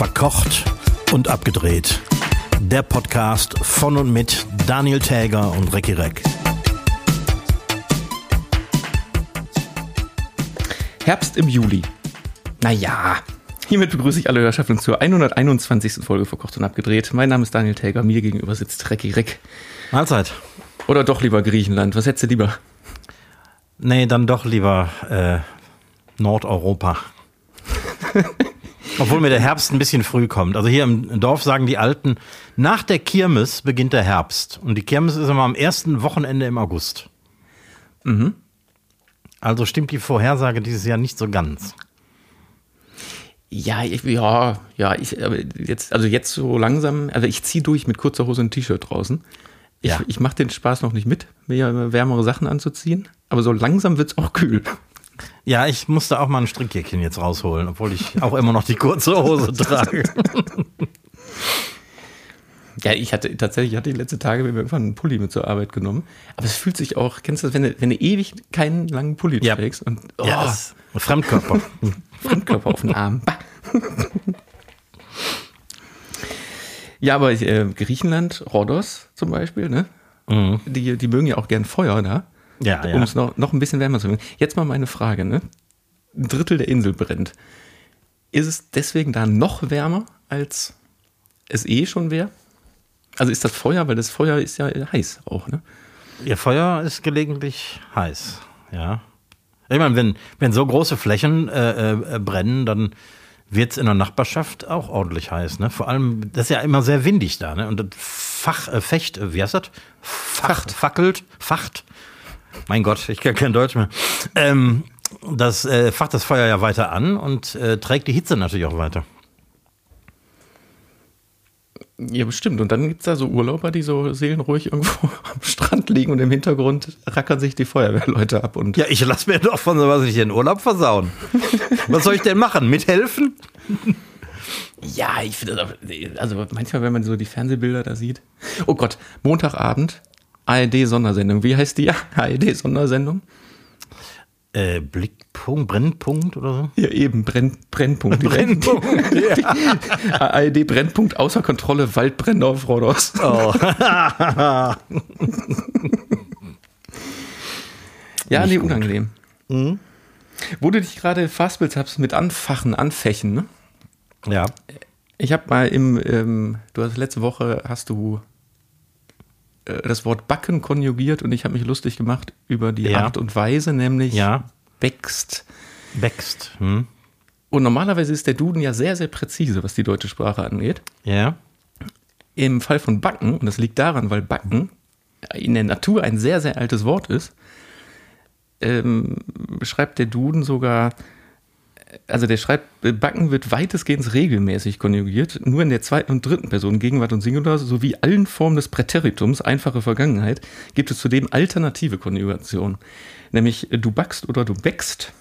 Verkocht und abgedreht. Der Podcast von und mit Daniel Täger und Recki Reck. Herbst im Juli. Naja, hiermit begrüße ich alle Hörschaften zur 121. Folge Verkocht und abgedreht. Mein Name ist Daniel Täger, mir gegenüber sitzt Recki Reck. Mahlzeit. Oder doch lieber Griechenland, was hättest du lieber? Nee, dann doch lieber äh, Nordeuropa. Obwohl mir der Herbst ein bisschen früh kommt. Also hier im Dorf sagen die Alten, nach der Kirmes beginnt der Herbst. Und die Kirmes ist immer am ersten Wochenende im August. Mhm. Also stimmt die Vorhersage dieses Jahr nicht so ganz. Ja, ich, ja, ja, ich, jetzt, also jetzt so langsam, also ich ziehe durch mit kurzer Hose und T-Shirt draußen. Ich, Ja. ich mache den Spaß noch nicht mit, mir wärmere Sachen anzuziehen, aber so langsam wird's auch kühl. Ja, ich musste auch mal ein Strickjäckchen jetzt rausholen, obwohl ich auch immer noch die kurze Hose trage. Ja, ich hatte tatsächlich, ich hatte die letzten Tage mir irgendwann einen Pulli mit zur Arbeit genommen. Aber es fühlt sich auch, kennst du das, wenn du, wenn du ewig keinen langen Pulli Ja. trägst und oh, Ja, das Fremdkörper. Fremdkörper auf den Arm. Ja, aber äh, Griechenland, Rhodos zum Beispiel, ne? Mhm. Die, die mögen ja auch gern Feuer da, Ja, um ja. es noch, noch ein bisschen wärmer zu machen. Jetzt mal meine Frage, ne? Ein Drittel der Insel brennt. Ist es deswegen da noch wärmer, als es eh schon wäre? Also ist das Feuer, weil das Feuer ist ja heiß auch, ne? Ihr Feuer ist gelegentlich heiß, ja. Ich meine, wenn, wenn so große Flächen äh, äh, brennen, dann wird es in der Nachbarschaft auch ordentlich heiß. Ne? Vor allem, das ist ja immer sehr windig da. Ne? Und das Fach, äh, Fecht, äh, wie heißt das? Facht, fackelt, facht. Mein Gott, ich kann kein Deutsch mehr. Ähm, das äh, facht das Feuer ja weiter an und äh, trägt die Hitze natürlich auch weiter. Ja, bestimmt. Und dann gibt es da so Urlauber, die so seelenruhig irgendwo am Strand liegen und im Hintergrund rackern sich die Feuerwehrleute ab. Und Ja, ich lasse mir doch von sowas nicht den Urlaub versauen. Was soll ich denn machen? Mithelfen? Ja, ich finde das auch, also manchmal, wenn man so die Fernsehbilder da sieht. Oh Gott, Montagabend, ARD-Sondersendung. Wie heißt die ARD-Sondersendung? Äh, Blickpunkt, Brennpunkt oder so? Ja, eben, Brenn, Brennpunkt. Brennpunkt, ARD Brennpunkt außer Kontrolle, Waldbrände auf Rhodos. Oh. Ja, Nicht nee, gut. unangenehm. Wo du dich gerade fastbildst hast mit Anfachen, Anfächen, ne? ja. Ich habe mal im, ähm, du hast letzte Woche hast du das Wort backen konjugiert und ich habe mich lustig gemacht über die Ja. Art und Weise, nämlich Ja. wächst. Wächst. Hm? Und normalerweise ist der Duden ja sehr, sehr präzise, was die deutsche Sprache angeht. Ja. Im Fall von backen, und das liegt daran, weil backen in der Natur ein sehr, sehr altes Wort ist, ähm, beschreibt der Duden sogar, also der schreibt, backen wird weitestgehend regelmäßig konjugiert, nur in der zweiten und dritten Person, Gegenwart und Singular, sowie allen Formen des Präteritums, einfache Vergangenheit, gibt es zudem alternative Konjugationen. Nämlich du backst oder du bäckst.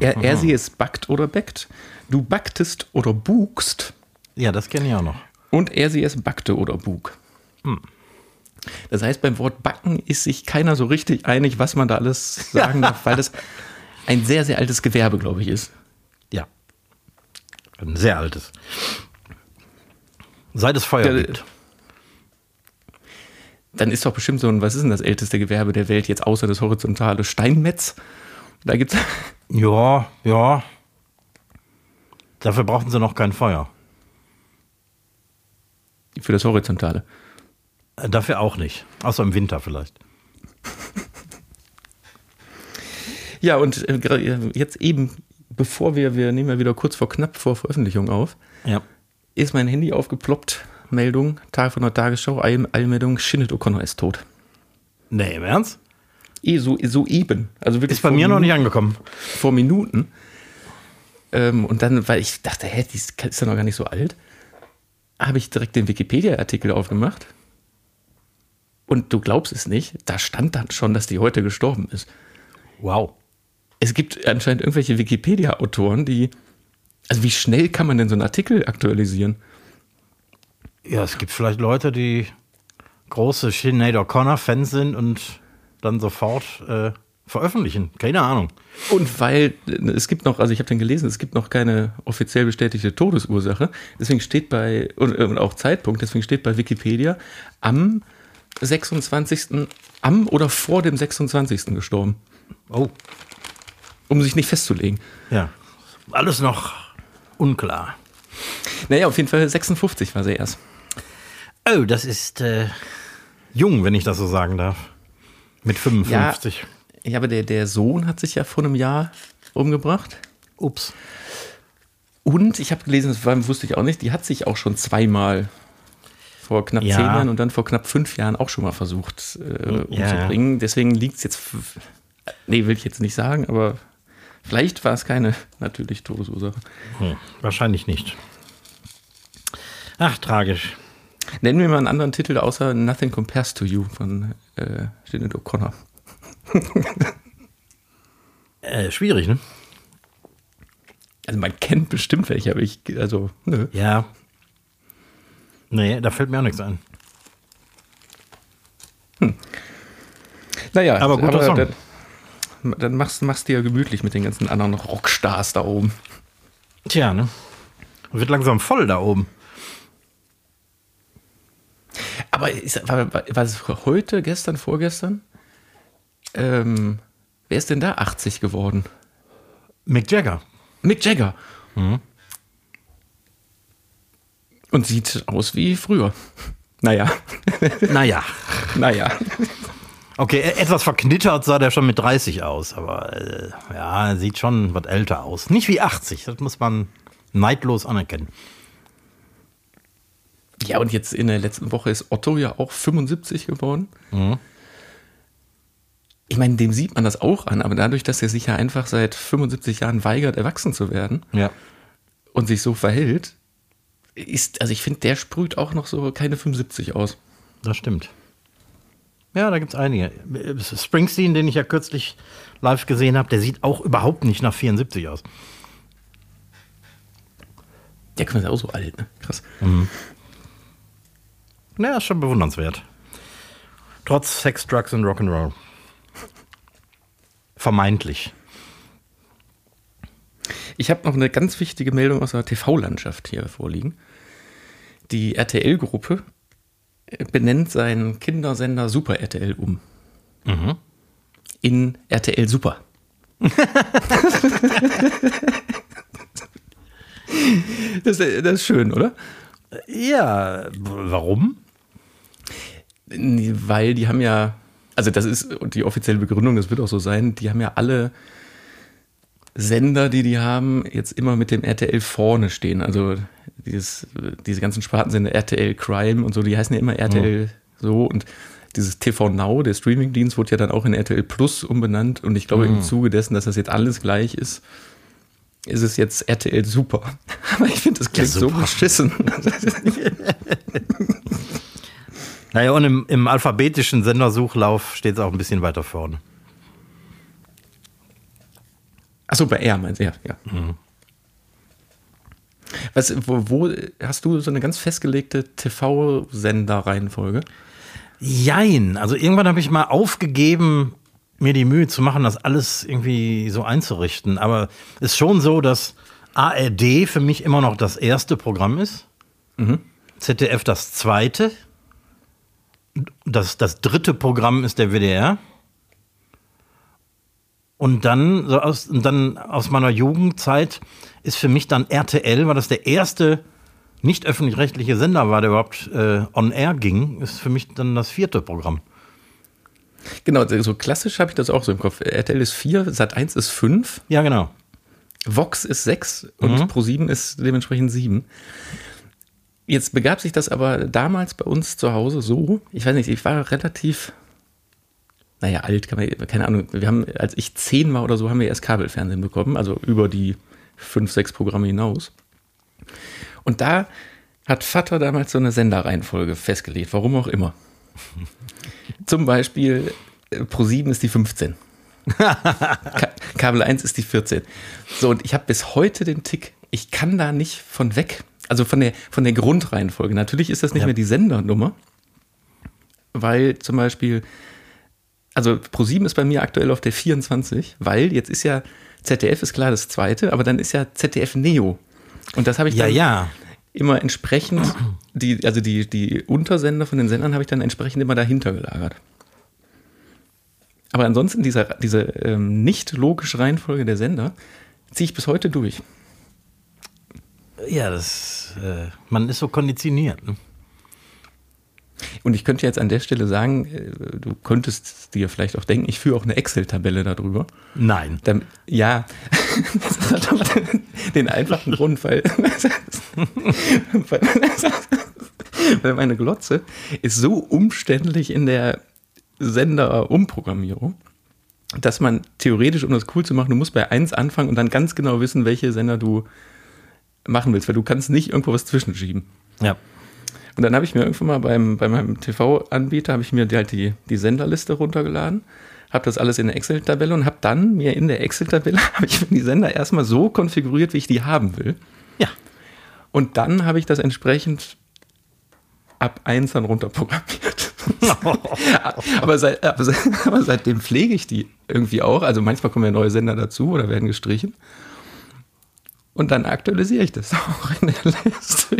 Er, er sie es backt oder bäckt. Du backtest oder bugst. Ja, das kenne ich auch noch. Und er sie es backte oder bug. Das heißt, beim Wort backen ist sich keiner so richtig einig, was man da alles sagen darf, weil das ein sehr, sehr altes Gewerbe, glaube ich, ist. Ja. Ein sehr altes. Seit es Feuer Ja, gibt. Dann ist doch bestimmt so ein, was ist denn das älteste Gewerbe der Welt jetzt außer das horizontale Steinmetz? Da gibt es. Ja, ja. Dafür brauchten sie noch kein Feuer. Für das horizontale. Äh, Dafür auch nicht. Außer im Winter vielleicht. Ja, und äh, äh, jetzt eben, bevor wir, wir nehmen ja wieder kurz vor knapp vor Veröffentlichung auf, Ja. ist mein Handy aufgeploppt. Meldung, Tag von der Tagesschau, Eilmeldung, Shinnet O'Connor ist tot. Nee, im Ernst? Eh, so, so eben. Also wirklich Ist bei mir noch nicht Minuten- angekommen. vor Minuten. Ähm, und dann, weil ich dachte, hä, die ist, ist ja noch gar nicht so alt, habe ich direkt den Wikipedia-Artikel aufgemacht. Und du glaubst es nicht, da stand dann schon, dass die heute gestorben ist. Wow. Es gibt anscheinend irgendwelche Wikipedia-Autoren, die. Also, wie schnell kann man denn so einen Artikel aktualisieren? Ja, es gibt vielleicht Leute, die große Sinead O'Connor-Fans sind und dann sofort äh, veröffentlichen. Keine Ahnung. Und weil äh, es gibt noch, also ich habe den gelesen, es gibt noch keine offiziell bestätigte Todesursache. Deswegen steht bei, und, und auch Zeitpunkt, deswegen steht bei Wikipedia am 26. am oder vor dem 26. gestorben. Oh, Um sich nicht festzulegen. ja. Alles noch unklar. Naja, auf jeden Fall 56 war sie erst. Oh, das ist äh, jung, wenn ich das so sagen darf. Mit 55. Ja, aber der, der Sohn hat sich ja vor einem Jahr umgebracht. Ups. Und ich habe gelesen, das war, wusste ich auch nicht, die hat sich auch schon zweimal vor knapp Ja. zehn Jahren und dann vor knapp fünf Jahren auch schon mal versucht äh, Ja, umzubringen. Deswegen liegt es jetzt, nee, will ich jetzt nicht sagen, aber vielleicht war es keine natürliche Todesursache. Hm, wahrscheinlich nicht. Ach, tragisch. Nennen wir mal einen anderen Titel außer Nothing Compares to You von äh, Sinead O'Connor. Äh, schwierig, ne? Also man kennt bestimmt welche, aber ich, also, nö. Ja. Nee, da fällt mir auch nichts ein. Naja, Aber guter Song. Dann, dann machst du machst du ja gemütlich mit den ganzen anderen Rockstars da oben. Tja, ne? Wird langsam voll da oben. Aber ist, war, war, war es heute, gestern, vorgestern? Ähm, wer ist denn da 80 geworden? Mick Jagger. Mick Jagger. Und sieht aus wie früher. Naja, Naja. naja. Okay, e- etwas verknittert sah der schon mit 30 aus, aber äh, ja, er sieht schon was älter aus. Nicht wie 80, das muss man neidlos anerkennen. Ja, und jetzt in der letzten Woche ist Otto ja auch 75 geworden. Ich meine, dem sieht man das auch an, aber dadurch, dass er sich ja einfach seit 75 Jahren weigert, erwachsen zu werden Ja. und sich so verhält, ist, also ich finde, der sprüht auch noch so keine 75 aus. Das stimmt. Ja, da gibt es einige. Springsteen, den ich ja kürzlich live gesehen habe, der sieht auch überhaupt nicht nach 74 aus. Der kann ja auch so alt, ne? Krass. Naja, ist schon bewundernswert. Trotz Sex, Drugs und Rock'n'Roll. Vermeintlich. Ich habe noch eine ganz wichtige Meldung aus der TV-Landschaft hier vorliegen. Die RTL-Gruppe benennt seinen Kindersender Super RTL um. In RTL Super. das, ist- das ist schön, oder? Ja, warum? Weil die haben ja, also das ist die offizielle Begründung, das wird auch so sein, die haben ja alle Sender, die die haben, jetzt immer mit dem RTL vorne stehen. Also dieses, diese ganzen Spartensender RTL Crime und so, die heißen ja immer RTL so und dieses TV Now, der Streamingdienst, wurde ja dann auch in RTL Plus umbenannt und ich glaube im Zuge dessen, dass das jetzt alles gleich ist, ist es jetzt RTL Super. Aber ich finde, das klingt so super. beschissen. Naja, und im, im alphabetischen Sendersuchlauf steht es auch ein bisschen weiter vorne. Achso, bei R meinst du, ja. ja. Was, wo, wo hast du so eine ganz festgelegte TV-Sender-Reihenfolge? Jein. Also irgendwann habe ich mal aufgegeben, mir die Mühe zu machen, das alles irgendwie so einzurichten. Aber es ist schon so, dass ARD für mich immer noch das erste Programm ist. ZDF das zweite. Das, das dritte Programm ist der WDR. Und dann, so aus, und dann aus meiner Jugendzeit ist für mich dann RTL, weil das der erste nicht öffentlich-rechtliche Sender war, der überhaupt äh, on air ging, ist für mich dann das vierte Programm. Genau, so klassisch habe ich das auch so im Kopf. RTL ist 4, Sat 1 ist 5, Ja, genau. Vox ist 6 und Pro7 ist dementsprechend 7. Jetzt begab sich das aber damals bei uns zu Hause so, ich weiß nicht, ich war relativ, naja, alt, man, keine Ahnung, wir haben, als ich 10 war oder so, haben wir erst Kabelfernsehen bekommen, also über die 5, 6 Programme hinaus. Und da hat Vater damals so eine Senderreihenfolge festgelegt, warum auch immer. Zum Beispiel äh, Pro7 ist die 15. Ka Kabel 1 ist die 14. So, und ich habe bis heute den Tick, ich kann da nicht von weg. Also von der, von der Grundreihenfolge. Natürlich ist das nicht Ja. mehr die Sendernummer, weil zum Beispiel also ProSieben ist bei mir aktuell auf der 24, weil jetzt ist ja ZDF ist klar das zweite, aber dann ist ja ZDF Neo. Und das habe ich Ja, dann ja. immer entsprechend, die, also die, die Untersender von den Sendern habe ich dann entsprechend immer dahinter gelagert. Aber ansonsten dieser, diese ähm, nicht logische Reihenfolge der Sender ziehe ich bis heute durch. Ja, das, äh, man ist so konditioniert. Ne? Und ich könnte jetzt an der Stelle sagen, äh, du könntest dir vielleicht auch denken, ich führe auch eine Excel-Tabelle darüber. Nein. Dann, ja, das hat aber den einfachen Grund, weil, weil, weil meine Glotze ist so umständlich in der Sender-Umprogrammierung, dass man theoretisch, um das cool zu machen, du musst bei 1 anfangen und dann ganz genau wissen, welche Sender du machen willst, weil du kannst nicht irgendwo was zwischenschieben. Ja. Und dann habe ich mir irgendwann mal beim, bei meinem TV-Anbieter, habe ich mir die, halt die, die Senderliste runtergeladen, habe das alles in der Excel-Tabelle und habe dann mir in der Excel-Tabelle, habe ich die Sender erstmal so konfiguriert, wie ich die haben will. Ja. Und dann habe ich das entsprechend ab 1 dann runterprogrammiert. aber, seit, aber, seit, aber seitdem pflege ich die irgendwie auch. Also manchmal kommen ja neue Sender dazu oder werden gestrichen. Und dann aktualisiere ich das auch in der Liste.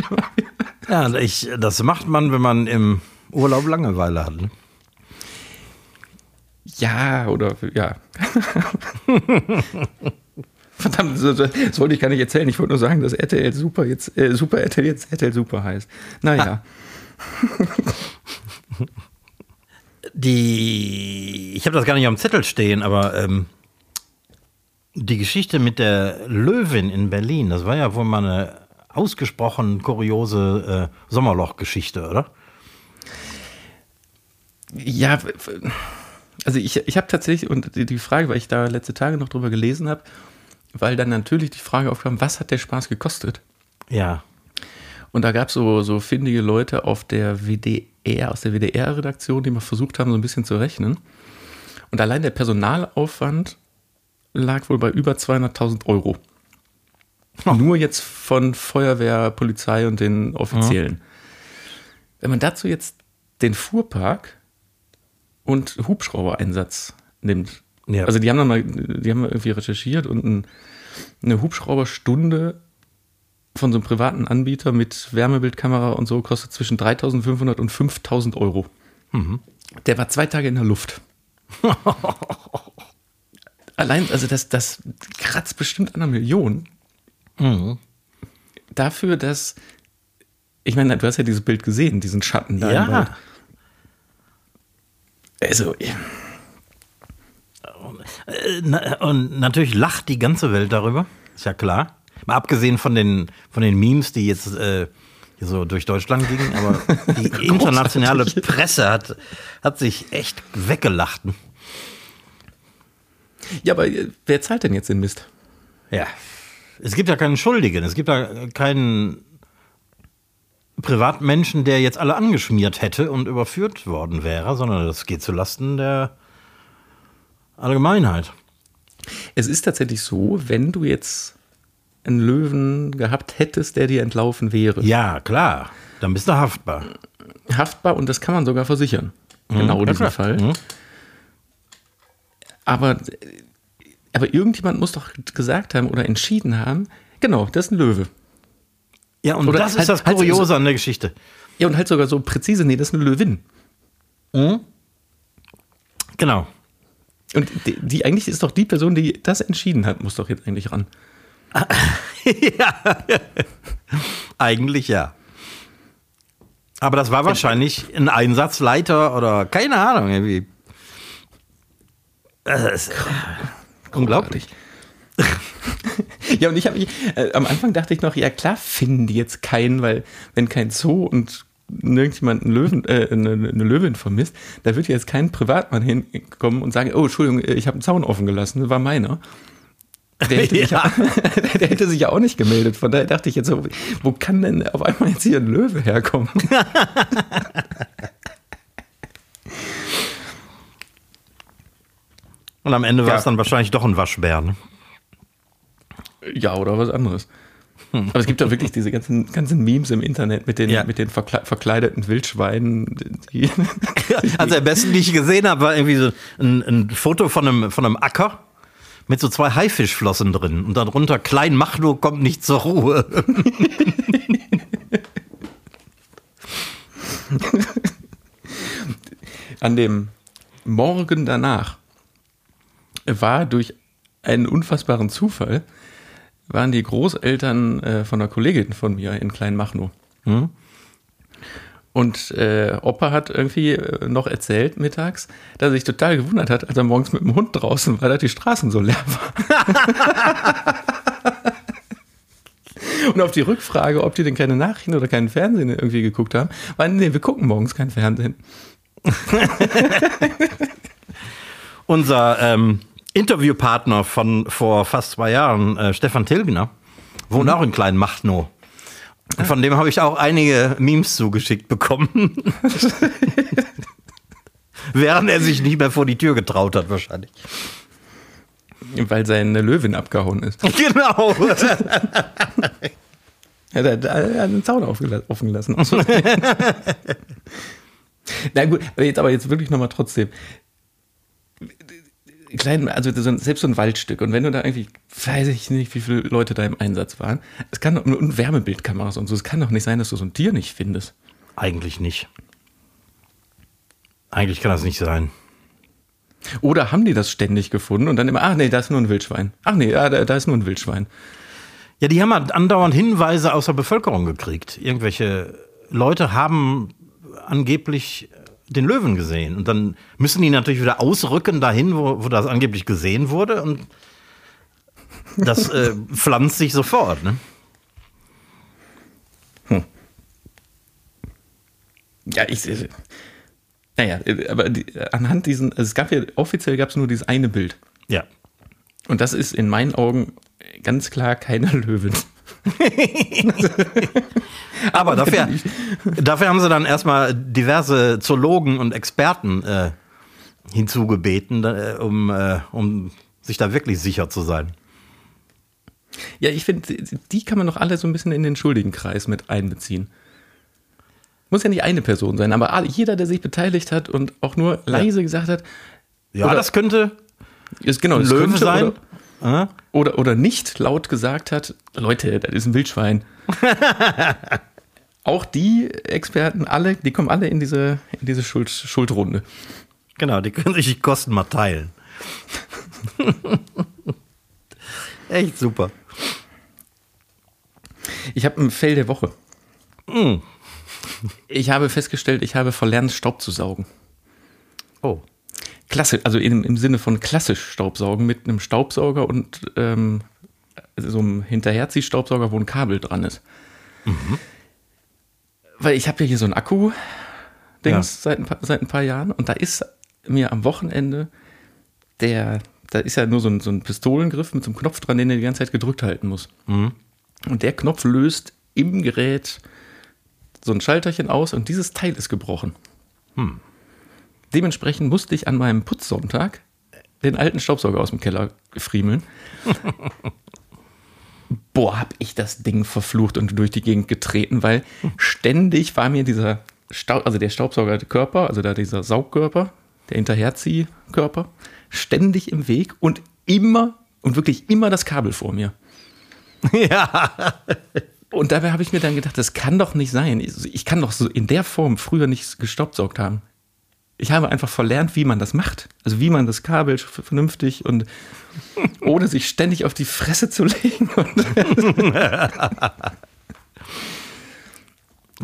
Ja, ich, das macht man, wenn man im Urlaub Langeweile hat. Ne? Ja, oder ja. Verdammt, das, das wollte ich gar nicht erzählen. Ich wollte nur sagen, dass RTL Super jetzt äh, Super RTL jetzt RTL Super heißt. Naja. Die, ich habe das gar nicht am Zettel stehen, aber ähm, die Geschichte mit der Löwin in Berlin, das war ja wohl mal eine ausgesprochen kuriose äh, Sommerloch-Geschichte, oder? Ja, also ich, ich habe tatsächlich, und die- die Frage, weil ich da letzte Tage noch drüber gelesen habe, weil dann natürlich die Frage aufkam, was hat der Spaß gekostet? Ja. Und da gab es so, so findige Leute auf der WDR, aus der WDR-Redaktion, die mal versucht haben, so ein bisschen zu rechnen. Und allein der Personalaufwand lag wohl bei über 200.000 Euro. Nur jetzt von Feuerwehr, Polizei und den Offiziellen. Wenn man dazu jetzt den Fuhrpark und Hubschraubereinsatz nimmt, Ja. also die haben dann mal, die haben irgendwie recherchiert und ein, eine Hubschrauberstunde von so einem privaten Anbieter mit Wärmebildkamera und so kostet zwischen 3.500 und 5.000 Euro. Der war zwei Tage in der Luft. Allein, also das, das kratzt bestimmt an einer Million. Dafür, dass, ich meine, du hast ja dieses Bild gesehen, diesen Schatten da. Ja. Also. Äh, Und natürlich lacht die ganze Welt darüber, ist ja klar. Mal abgesehen von den, von den Memes, die jetzt äh, hier so durch Deutschland gingen, aber die internationale Presse hat, hat sich echt weggelacht. ja, aber äh, wer zahlt denn jetzt den Mist? Ja. Es gibt ja keinen Schuldigen, es gibt ja keinen Privatmenschen, der jetzt alle angeschmiert hätte und überführt worden wäre, sondern das geht zulasten der Allgemeinheit. Es ist tatsächlich so, wenn du jetzt einen Löwen gehabt hättest, der dir entlaufen wäre, Ja, klar, dann bist du haftbar. haftbar und das kann man sogar versichern. Genau ja, diesen klar. Fall. Mhm. Aber, aber irgendjemand muss doch gesagt haben oder entschieden haben, genau, das ist ein Löwe. Ja, und Oder das ist halt- das halt Kuriose an der Geschichte. Ja, und halt sogar so präzise, nee, das ist eine Löwin. Genau. Und die, die eigentlich ist doch die Person, die das entschieden hat, muss doch jetzt eigentlich ran. Eigentlich ja. Aber das war wahrscheinlich ein Einsatzleiter oder keine Ahnung, irgendwie. Das ist, äh, unglaublich. Ja, und ich habe äh, am Anfang dachte ich noch, ja klar finden die jetzt keinen, weil wenn kein Zoo und irgendjemand einen Löwen, äh, eine, eine Löwin vermisst, da wird jetzt kein Privatmann hinkommen und sagen, oh, Entschuldigung, ich habe einen Zaun offen gelassen, das war meiner. Der hätte, sich ja. der hätte sich ja auch nicht gemeldet. Von daher dachte ich jetzt, so, wo kann denn auf einmal jetzt hier ein Löwe herkommen? Und am Ende war Ja. es dann wahrscheinlich doch ein Waschbär. Ne? ja, oder was anderes. Aber es gibt doch wirklich diese ganzen, ganzen Memes im Internet mit den, Ja. mit den verkle verkleideten Wildschweinen. Also am besten, die ich gesehen habe, war irgendwie so ein, ein Foto von einem, von einem Acker mit so zwei Haifischflossen drin. Und darunter Klein Machno kommt nicht zur Ruhe. an dem Morgen danach war durch einen unfassbaren Zufall, waren die Großeltern äh, von einer Kollegin von mir in Kleinmachnow. Und äh, Opa hat irgendwie äh, noch erzählt mittags, dass er sich total gewundert hat, als er morgens mit dem Hund draußen war, dass die Straßen so leer waren. Und auf die Rückfrage, ob die denn keine Nachrichten oder keinen Fernsehen irgendwie geguckt haben, war, nee, wir gucken morgens kein Fernsehen. Unser ähm, Interviewpartner von vor fast zwei Jahren, äh, Stefan Tilgner, wohnt auch in Klein Machno. Und von dem habe ich auch einige Memes zugeschickt bekommen. Während er sich nicht mehr vor die Tür getraut hat, wahrscheinlich. Weil seine Löwin abgehauen ist. Genau. Er hat, er hat den Zaun offen gelassen. Na gut, aber jetzt, aber jetzt wirklich nochmal trotzdem. Klein, also selbst so ein Waldstück und wenn du da irgendwie, weiß ich nicht, wie viele Leute da im Einsatz waren, es kann doch, und Wärmebildkameras und so, es kann doch nicht sein, dass du so ein Tier nicht findest. Eigentlich nicht. Eigentlich kann das nicht sein. Oder haben die das ständig gefunden und dann immer, ach nee, da ist nur ein Wildschwein. Ach nee, da, da ist nur ein Wildschwein. Ja, die haben halt andauernd Hinweise aus der Bevölkerung gekriegt. Irgendwelche Leute haben angeblich den Löwen gesehen. Und dann müssen die natürlich wieder ausrücken dahin, wo, wo das angeblich gesehen wurde. Und das äh, pflanzt sich sofort. Ne? Ja, ich. äh, Naja, äh, aber die, anhand diesen, also es gab ja, offiziell gab es nur dieses eine Bild. Ja. Und das ist in meinen Augen ganz klar keine Löwin. Aber dafür, dafür haben sie dann erstmal diverse Zoologen und Experten äh, hinzugebeten, äh, um, äh, um sich da wirklich sicher zu sein. Ja, ich finde, die kann man doch alle so ein bisschen in den Schuldigenkreis mit einbeziehen. Muss ja nicht eine Person sein, aber jeder, der sich beteiligt hat und auch nur leise gesagt hat, Ja, das könnte ist genau ein das Löwe könnte sein. Oder, Äh? oder, oder nicht laut gesagt hat, Leute, das ist ein Wildschwein. auch die Experten, alle, die kommen alle in diese, in diese Schuld, Schuldrunde. Genau, die können sich die Kosten mal teilen. Echt super. Ich habe ein Fell der Woche. Ich habe festgestellt, ich habe verlernt, Staub zu saugen. Oh. Klasse, also im, im Sinne von klassisch Staubsaugen mit einem Staubsauger und ähm, so einem Hinterherziehstaubsauger, wo ein Kabel dran ist. Weil ich habe ja hier so ein Akku-Dings Ja. seit, ein paar, seit ein paar Jahren und da ist mir am Wochenende der, da ist ja nur so ein, so ein Pistolengriff mit so einem Knopf dran, den er die ganze Zeit gedrückt halten muss. Und der Knopf löst im Gerät so ein Schalterchen aus und dieses Teil ist gebrochen. Dementsprechend musste ich an meinem Putzsonntag den alten Staubsauger aus dem Keller friemeln. Boah, hab ich das Ding verflucht und durch die Gegend getreten, weil ständig war mir dieser Staub, also der Staubsaugerkörper, also da dieser Saugkörper, der Hinterherziehkörper, ständig im Weg und immer und wirklich immer das Kabel vor mir. Ja. Und dabei habe ich mir dann gedacht, das kann doch nicht sein. Ich, ich kann doch so in der Form früher nicht gestaubsaugt haben. Ich habe einfach verlernt, wie man das macht. Also wie man das Kabel vernünftig und ohne sich ständig auf die Fresse zu legen.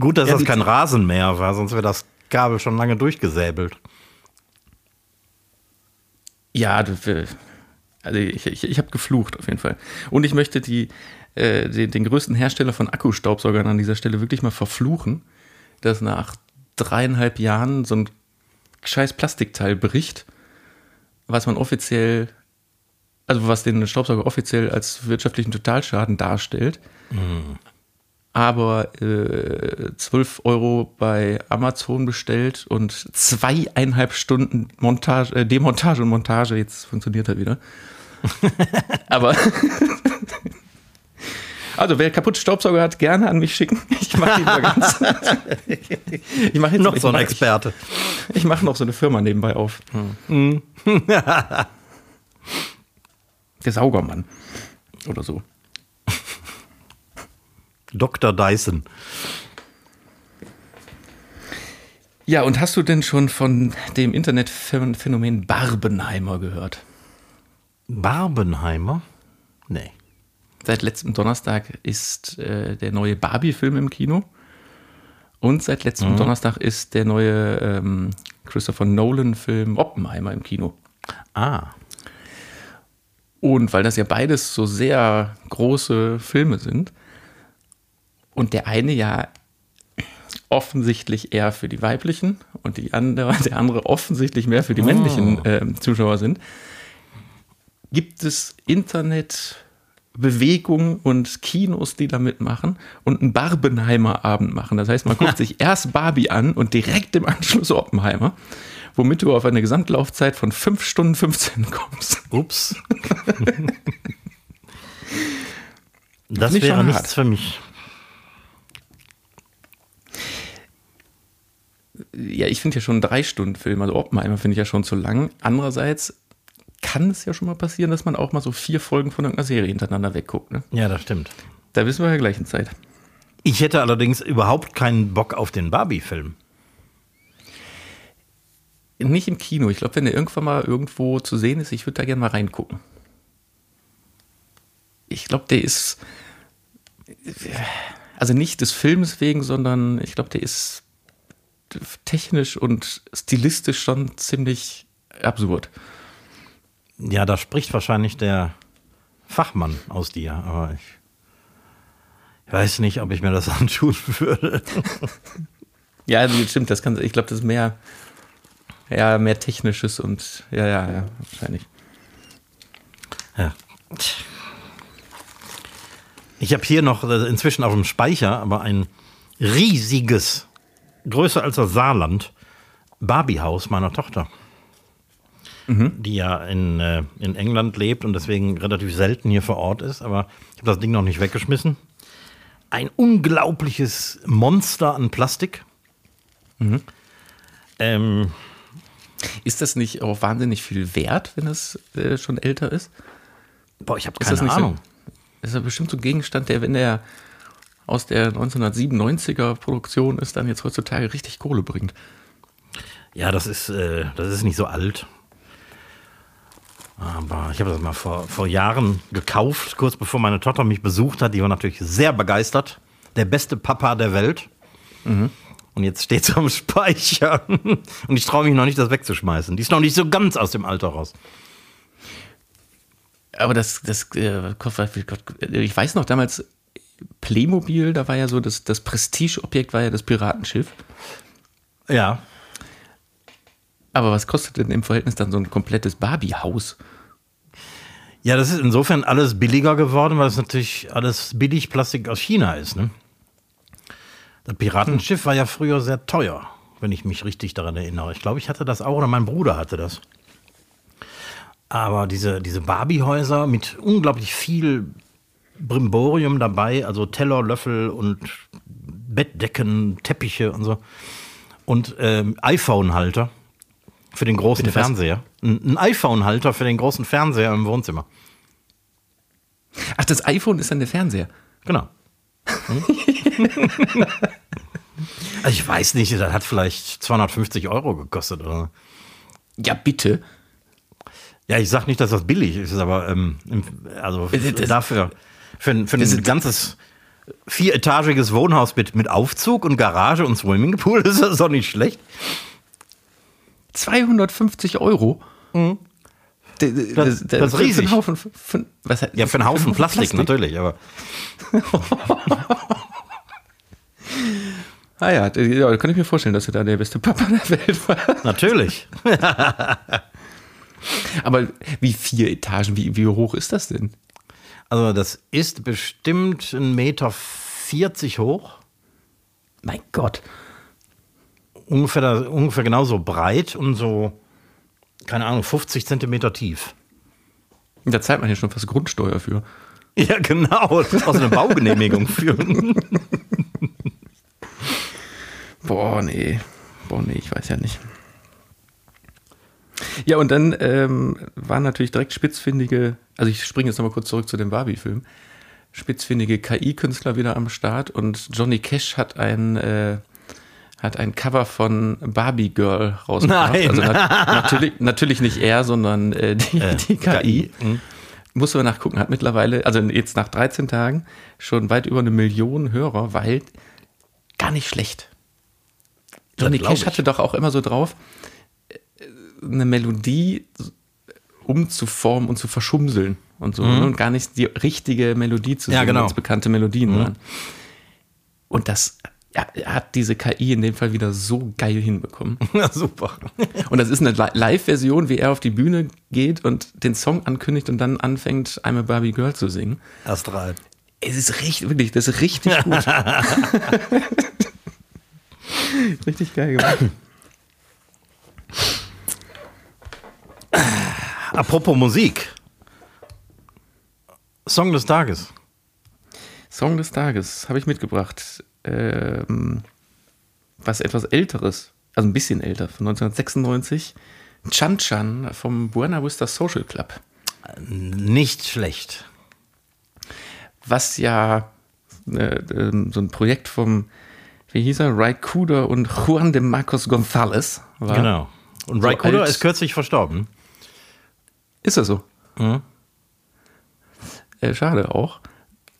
Gut, dass Ja, das kein Rasenmäher war, sonst wäre das Kabel schon lange durchgesäbelt. ja, also ich, ich, ich habe geflucht auf jeden Fall. Und ich möchte die, äh, den, den größten Hersteller von Akkustaubsaugern an dieser Stelle wirklich mal verfluchen, dass nach dreieinhalb Jahren so ein scheiß Plastikteil bricht, was man offiziell, also was den Staubsauger offiziell als wirtschaftlichen Totalschaden darstellt. Aber äh, 12 Euro bei Amazon bestellt und zweieinhalb Stunden Montage, äh, Demontage und Montage, jetzt funktioniert er wieder. aber, Also wer kaputt Staubsauger hat, gerne an mich schicken. Ich mache ihn mal ganz. ich mache noch so ein Experte. Ich, ich mache noch so eine Firma nebenbei auf. Hm. Der Saugermann oder so. Dr. Dyson. Ja, und hast du denn schon von dem Internetphänomen Barbenheimer gehört? Barbenheimer? Nee. Seit letztem Donnerstag ist äh, der neue Barbie-Film im Kino. Und seit letztem mhm. Donnerstag ist der neue ähm, Christopher Nolan-Film Oppenheimer im Kino. Ah. Und weil das ja beides so sehr große Filme sind und der eine ja offensichtlich eher für die weiblichen und die andere, der andere offensichtlich mehr für die männlichen äh, Zuschauer sind, gibt es Internet Bewegungen und Kinos, die da mitmachen und einen Barbenheimer Abend machen. Das heißt, man guckt sich erst Barbie an und direkt im Anschluss Oppenheimer, womit du auf eine Gesamtlaufzeit von 5 Stunden 15 kommst. Ups. das wäre nichts für mich. Ja, ich finde ja schon drei Stunden Film, also Oppenheimer finde ich ja schon zu lang. Andererseits kann es ja schon mal passieren, dass man auch mal so vier Folgen von irgendeiner Serie hintereinander wegguckt. Ne? Ja, das stimmt. Da wissen wir ja gleichen Zeit. Ich hätte allerdings überhaupt keinen Bock auf den Barbie-Film. Nicht im Kino. Ich glaube, wenn der irgendwann mal irgendwo zu sehen ist, ich würde da gerne mal reingucken. Ich glaube, der ist. Also nicht des Films wegen, sondern ich glaube, der ist technisch und stilistisch schon ziemlich absurd. Ja, da spricht wahrscheinlich der Fachmann aus dir, aber ich, weiß nicht, ob ich mir das antun würde. ja, also stimmt, das kann, ich glaube, das ist mehr, ja, mehr technisches und ja, ja, ja, wahrscheinlich. Ja. Ich habe hier noch äh, inzwischen auf dem Speicher aber ein riesiges, größer als das Saarland, Barbiehaus meiner Tochter mhm. die ja in, äh, in England lebt und deswegen relativ selten hier vor Ort ist. Aber ich habe das Ding noch nicht weggeschmissen. Ein unglaubliches Monster an Plastik. Mhm. Ähm, ist das nicht auch wahnsinnig viel wert, wenn es äh, schon älter ist? Boah, ich habe keine Ahnung. So, ist ja bestimmt so ein Gegenstand, der, wenn der aus der 1997er Produktion ist, dann jetzt heutzutage richtig Kohle bringt. Ja, das ist, äh, das ist nicht so alt. Aber ich habe das mal vor, vor Jahren gekauft, kurz bevor meine Tochter mich besucht hat. Die war natürlich sehr begeistert. Der beste Papa der Welt. Mhm. Und jetzt steht sie am Speicher. Und ich traue mich noch nicht, das wegzuschmeißen. Die ist noch nicht so ganz aus dem Alter raus. Aber das, das, äh, ich weiß noch damals, Playmobil, da war ja so, das, das Prestigeobjekt war ja das Piratenschiff. Ja. Aber was kostet denn im Verhältnis dann so ein komplettes Barbie-Haus? Ja, das ist insofern alles billiger geworden, weil es natürlich alles billig Plastik aus China ist. Ne? Das Piratenschiff war ja früher sehr teuer, wenn ich mich richtig daran erinnere. Ich glaube, ich hatte das auch oder mein Bruder hatte das. Aber diese, diese Barbie-Häuser mit unglaublich viel Brimborium dabei, also Teller, Löffel und Bettdecken, Teppiche und so. Und ähm, iPhone-Halter für den großen Bitte, Fernseher. Ein, ein iPhone-Halter für den großen Fernseher im Wohnzimmer. Ach, das iPhone ist dann der Fernseher. Genau. Hm? also ich weiß nicht, das hat vielleicht 250 Euro gekostet, oder? Ja, bitte. Ja, ich sag nicht, dass das billig ist, aber ähm, also das, dafür für, für ein ganzes vieretagiges Wohnhaus mit, mit Aufzug und Garage und Swimmingpool ist das doch nicht schlecht. 250 Euro. Mhm. Das, das, das, das ist riesig. Für Haufen, für, was, ja, für einen Haufen, für einen Plastik, Plastik, natürlich, aber. ah ja, da kann ich mir vorstellen, dass du da der beste Papa der Welt war. Natürlich. aber wie vier Etagen, wie, wie hoch ist das denn? Also, das ist bestimmt 1,40 Meter 40 hoch. Mein Gott ungefähr, ungefähr genauso breit und so, keine Ahnung, 50 Zentimeter tief. Da zahlt man ja schon fast Grundsteuer für. Ja, genau. Das brauchst du eine Baugenehmigung für. Boah, nee. Boah, nee, ich weiß ja nicht. Ja, und dann ähm, waren natürlich direkt spitzfindige, also ich springe jetzt nochmal kurz zurück zu dem Barbie-Film, spitzfindige KI-Künstler wieder am Start und Johnny Cash hat ein, äh, hat ein Cover von Barbie Girl rausgebracht. Nein. Also nat natürlich, natürlich nicht er, sondern äh, die, Äh, die KI. Mhm. Muss man nachgucken, hat mittlerweile, also jetzt nach 13 Tagen, schon weit über eine Million Hörer, weil gar nicht schlecht. Johnny Cash ich. hatte doch auch immer so drauf, äh, eine Melodie umzuformen und zu verschumseln und so. ne? Und gar nicht die richtige Melodie zu Mhm. Ja, singen, genau. es bekannte Melodien waren. Und das ja, hat diese KI in dem Fall wieder so geil hinbekommen. Ja, super. Und das ist eine Li- Live-Version, wie er auf die Bühne geht und den Song ankündigt und dann anfängt, I'm a Barbie Girl zu singen. Astral. Es ist richtig, wirklich, das ist richtig gut. richtig geil gemacht. Apropos Musik. Song des Tages. Song des Tages habe ich mitgebracht. Ähm, was etwas älteres, also ein bisschen älter, von 1996. Chan Chan vom Buena Vista Social Club. Nicht schlecht. Was ja äh, ähm, so ein Projekt vom, wie hieß er, Ray Cooder und Juan de Marcos González war. Genau. Und So Ray alt- ist kürzlich verstorben. Ist das so? Mhm. Äh, schade auch.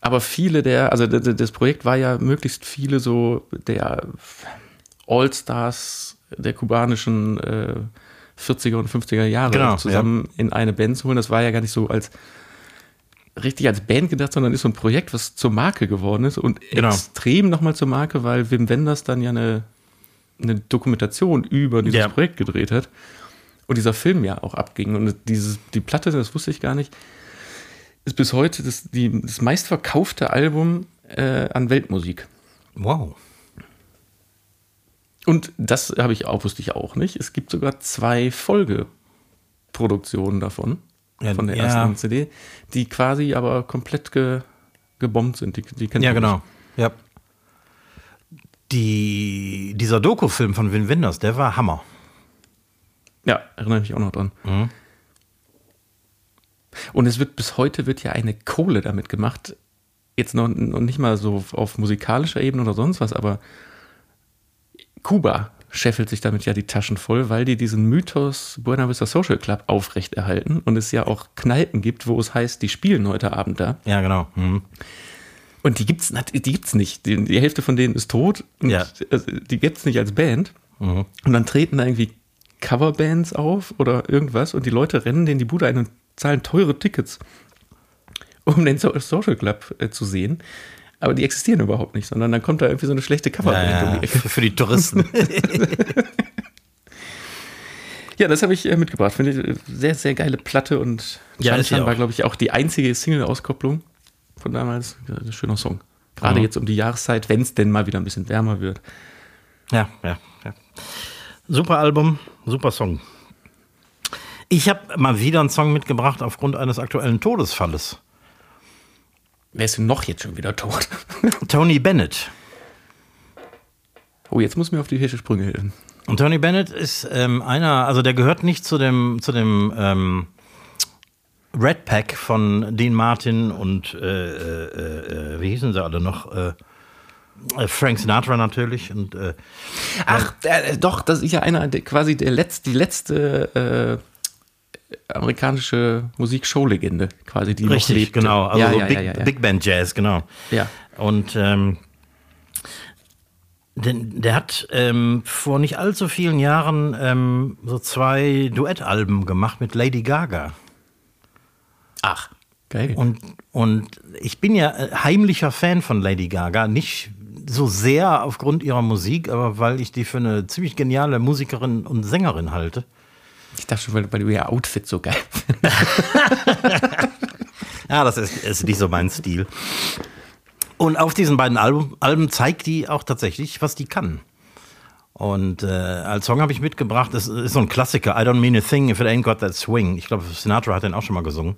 Aber viele der, also das Projekt war ja möglichst viele so der All-Stars der kubanischen äh, 40er und 50er Jahre Genau, zusammen in eine Band zu holen. Das war ja gar nicht so als richtig als Band gedacht, sondern ist so ein Projekt, was zur Marke geworden ist und Genau. extrem nochmal zur Marke, weil Wim Wenders dann ja eine, eine Dokumentation über dieses Ja. Projekt gedreht hat und dieser Film ja auch abging. Und dieses, die Platte, das wusste ich gar nicht, ist bis heute das, die, das meistverkaufte Album äh, an Weltmusik. Wow. Und das habe ich auch, wusste ich auch nicht. Es gibt sogar zwei Folgeproduktionen davon, Ja, von der ja. ersten CD, die quasi aber komplett ge, gebombt sind. Die, die kennt Ja, genau. Ja. Die, dieser Doku-Film von Win Wenders, der war Hammer. Ja, erinnere mich auch noch dran. Mhm. Und es wird bis heute wird ja eine Kohle damit gemacht. Jetzt noch, noch nicht mal so auf musikalischer Ebene oder sonst was, aber Kuba scheffelt sich damit ja die Taschen voll, weil die diesen Mythos Buena Vista Social Club aufrechterhalten und es ja auch Kneipen gibt, wo es heißt, die spielen heute Abend da. Ja, genau. Mhm. Und die gibt's, die gibt's nicht. Die, die Hälfte von denen ist tot. Ja. also, die gibt's nicht als Band. Mhm. Und dann treten da irgendwie Coverbands auf oder irgendwas und die Leute rennen denen die Bude ein und zahlen teure Tickets, um den so Social Club äh, zu sehen. Aber die existieren überhaupt nicht, sondern dann kommt da irgendwie so eine schlechte Ja, Coverband um die Ecke. für, die Touristen. Ja, das habe ich äh, mitgebracht. Finde ich äh, sehr, sehr geile Platte und Ja, Chan war, glaube ich, auch die einzige Single-Auskopplung von damals. Ja, Ein schöner Song. Gerade Mhm. jetzt um die Jahreszeit, wenn es denn mal wieder ein bisschen wärmer wird. Ja, ja, ja. Super Album, super Song. Ich habe mal wieder einen Song mitgebracht aufgrund eines aktuellen Todesfalles. Wer ist denn noch jetzt schon wieder tot? Tony Bennett. Oh, jetzt muss mir auf die Hirsche Sprünge helfen. Und Tony Bennett ist ähm, einer, also der gehört nicht zu dem, zu dem ähm, Red Pack von Dean Martin und äh, äh, äh, wie hießen sie alle noch? Äh, äh, Frank Sinatra natürlich und äh, Ach, doch, das ist ja einer, der, quasi der letzte, die letzte amerikanische Musikshowlegende, quasi, die noch richtig, lebt. genau, also ja, so ja, Big, ja. Big Band Jazz, genau. ja. Und ähm, denn, der hat ähm, vor nicht allzu vielen Jahren ähm, so zwei Duettalben gemacht mit Lady Gaga. Ach, geil. Und, und ich bin ja äh, heimlicher Fan von Lady Gaga. Nicht so sehr aufgrund ihrer Musik, aber weil ich die für eine ziemlich geniale Musikerin und Sängerin halte. Ich dachte schon, weil, weil du ihr Outfit so geil. Ja, das ist, ist nicht so mein Stil. Und auf diesen beiden Alben, Alben zeigt die auch tatsächlich, was die kann. Und äh, als Song habe ich mitgebracht, das ist so ein Klassiker, I don't mean a thing if it ain't got that swing. Ich glaube, Sinatra hat den auch schon mal gesungen.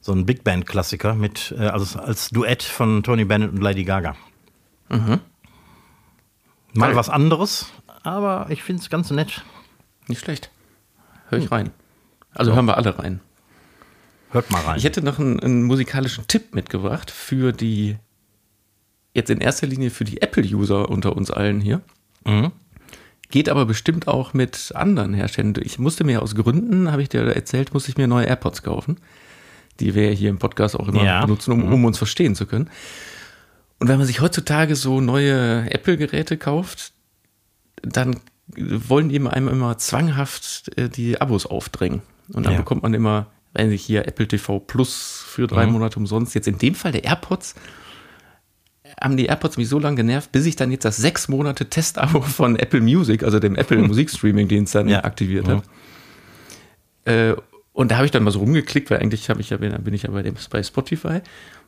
so ein Big Band-Klassiker mit, äh, also als Duett von Tony Bennett und Lady Gaga. Mal Geil. was anderes, aber ich finde es ganz nett. Nicht schlecht. Hör ich rein. Also hören wir alle rein. Hört mal rein. Ich hätte noch einen, einen musikalischen Tipp mitgebracht für die, jetzt in erster Linie für die Apple-User unter uns allen hier. Mhm. Geht aber bestimmt auch mit anderen Herstellern. Ich musste mir aus Gründen, habe ich dir erzählt, musste ich mir neue AirPods kaufen, die wir hier im Podcast auch immer Ja. benutzen, um, um uns verstehen zu können. Und wenn man sich heutzutage so neue Apple-Geräte kauft, dann wollen die einem immer zwanghaft äh, die Abos aufdrängen. Und dann Ja. bekommt man immer, wenn sich hier Apple TV Plus für drei Mhm. Monate umsonst. Jetzt in dem Fall der AirPods, haben die AirPods mich so lange genervt, bis ich dann jetzt das sechs Monate Testabo von Apple Music, also dem Apple Musikstreaming-Dienst, dann Ja. aktiviert Mhm. habe. Äh, und da habe ich dann mal so rumgeklickt, weil eigentlich habe ich ja, bin ich ja bei, dem, bei Spotify,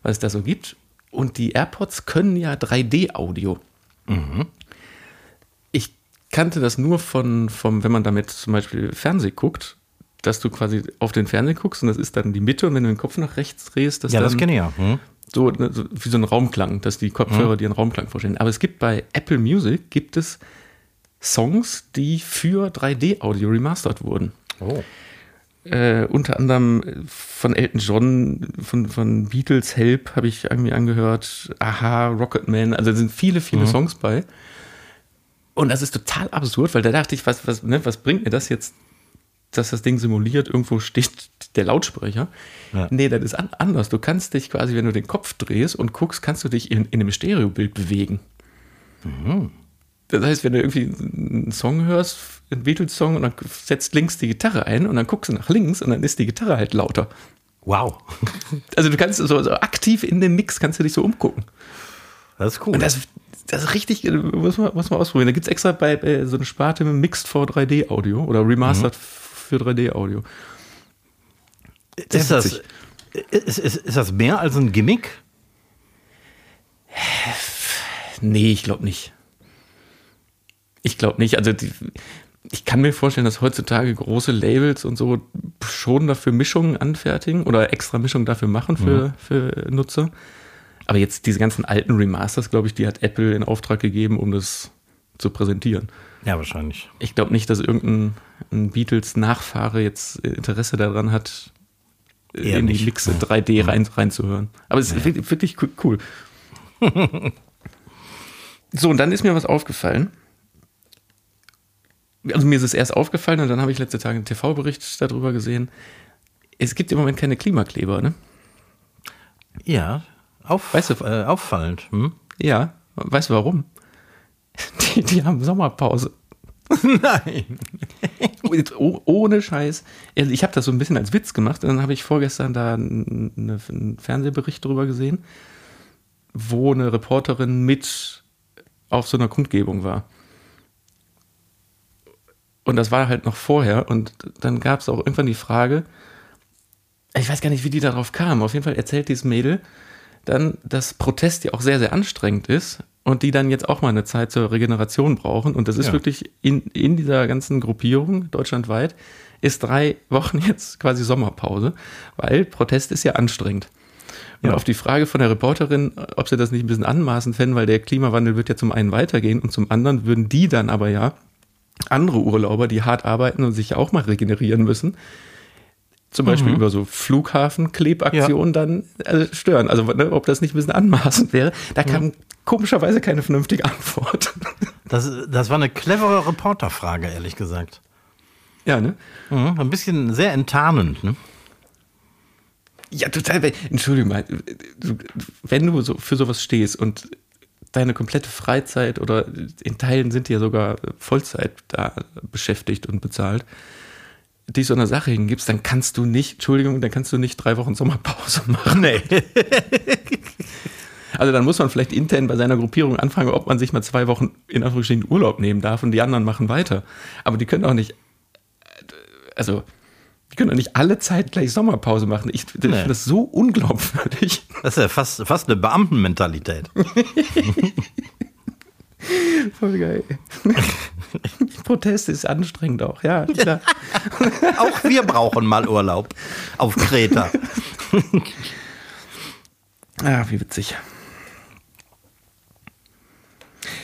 was es da so gibt. Und die AirPods können ja 3D-Audio. Ich kannte das nur von, vom, wenn man damit zum Beispiel Fernsehen guckt, dass du quasi auf den Fernseher guckst und das ist dann die Mitte und wenn du den Kopf nach rechts drehst, dass ja, dann das kenne ich ja. Hm? so, ne, so wie so ein Raumklang, dass die Kopfhörer dir einen Raumklang vorstellen. Aber es gibt bei Apple Music gibt es Songs, die für 3D-Audio remastert wurden. Oh. Äh, unter anderem von Elton John, von, von Beatles Help habe ich irgendwie angehört, Aha, Rocketman, also da sind viele, viele Songs bei. Und das ist total absurd, weil da dachte ich, was, was, ne, was bringt mir das jetzt, dass das Ding simuliert, irgendwo steht der Lautsprecher. Ja. Nee, das ist an, anders. Du kannst dich quasi, wenn du den Kopf drehst und guckst, kannst du dich in, in einem Stereobild bewegen. Das heißt, wenn du irgendwie einen Song hörst, einen Beatles-Song, und dann setzt links die Gitarre ein und dann guckst du nach links und dann ist die Gitarre halt lauter. Wow. Also du kannst so, so aktiv in dem Mix kannst du dich so umgucken. Das ist cool. Und das, das ist richtig, äh, muss man, muss man ausprobieren. Da gibt es extra bei, bei so eine Sparte mit Mixed for 3D-Audio oder Remastered für 3D-Audio. ist, das, ist, ist, ist das mehr als ein Gimmick? Nee, ich glaube nicht. Ich glaube nicht. Also die, ich kann mir vorstellen, dass heutzutage große Labels und so schon dafür Mischungen anfertigen oder extra Mischungen dafür machen für, für Nutzer. Aber jetzt diese ganzen alten Remasters, glaube ich, die hat Apple in Auftrag gegeben, um das zu präsentieren. Ja, wahrscheinlich. Ich glaube nicht, dass irgendein ein Beatles-Nachfahre jetzt Interesse daran hat, Eher in die nicht. Mixe 3D rein, reinzuhören. Aber es ist wirklich, wirklich co- cool. so, und dann ist mir was aufgefallen. Also mir ist es erst aufgefallen und dann habe ich letzte Tage einen TV-Bericht darüber gesehen. Es gibt im Moment keine Klimakleber, ne? Ja, auf, Weißt du- äh, auffallend. Hm? Ja, weißt du warum? Die, die haben Sommerpause. Nein. Oh- ohne Scheiß. Also Ich habe das so ein bisschen als Witz gemacht und dann habe ich vorgestern da eine, einen Fernsehbericht drüber gesehen, wo eine Reporterin mit auf so einer Kundgebung war. Und das war halt noch vorher und dann gab es auch irgendwann die Frage, ich weiß gar nicht, wie die darauf kam. Auf jeden Fall erzählt dieses Mädel dann, dass Protest ja auch sehr, sehr anstrengend ist und die dann jetzt auch mal eine Zeit zur Regeneration brauchen. Und das ist Ja. wirklich in, in dieser ganzen Gruppierung deutschlandweit ist drei Wochen jetzt quasi Sommerpause, weil Protest ist ja anstrengend. Und Ja. auf die Frage von der Reporterin, ob sie das nicht ein bisschen anmaßend fänden, weil der Klimawandel wird ja zum einen weitergehen und zum anderen würden die dann aber ja andere Urlauber, die hart arbeiten und sich ja auch mal regenerieren müssen, zum Beispiel über so Flughafenklebaktionen dann äh, stören. Also ne, ob das nicht ein bisschen anmaßend wäre. Da kam komischerweise keine vernünftige Antwort. Das, das war eine clevere Reporterfrage, ehrlich gesagt. ja, ne? Mhm, ein bisschen sehr enttarnend. Ne? Ja, total. Entschuldigung mal, wenn du so für sowas stehst und deine komplette Freizeit oder in Teilen sind die ja sogar Vollzeit da beschäftigt und bezahlt, dich so einer Sache hingibst, dann kannst du nicht, Entschuldigung, dann kannst du nicht drei Wochen Sommerpause machen. Nee. Also dann muss man vielleicht intern bei seiner Gruppierung anfangen, ob man sich mal zwei Wochen in Anführungsstrichen Urlaub nehmen darf und die anderen machen weiter. Aber die können auch nicht, also die können doch nicht alle Zeit gleich Sommerpause machen. Ich, ich finde das so unglaubwürdig. Das ist ja fast, fast eine Beamtenmentalität. Voll geil. Protest ist anstrengend auch, ja. Klar. Auch wir brauchen mal Urlaub auf Kreta. ah, wie witzig.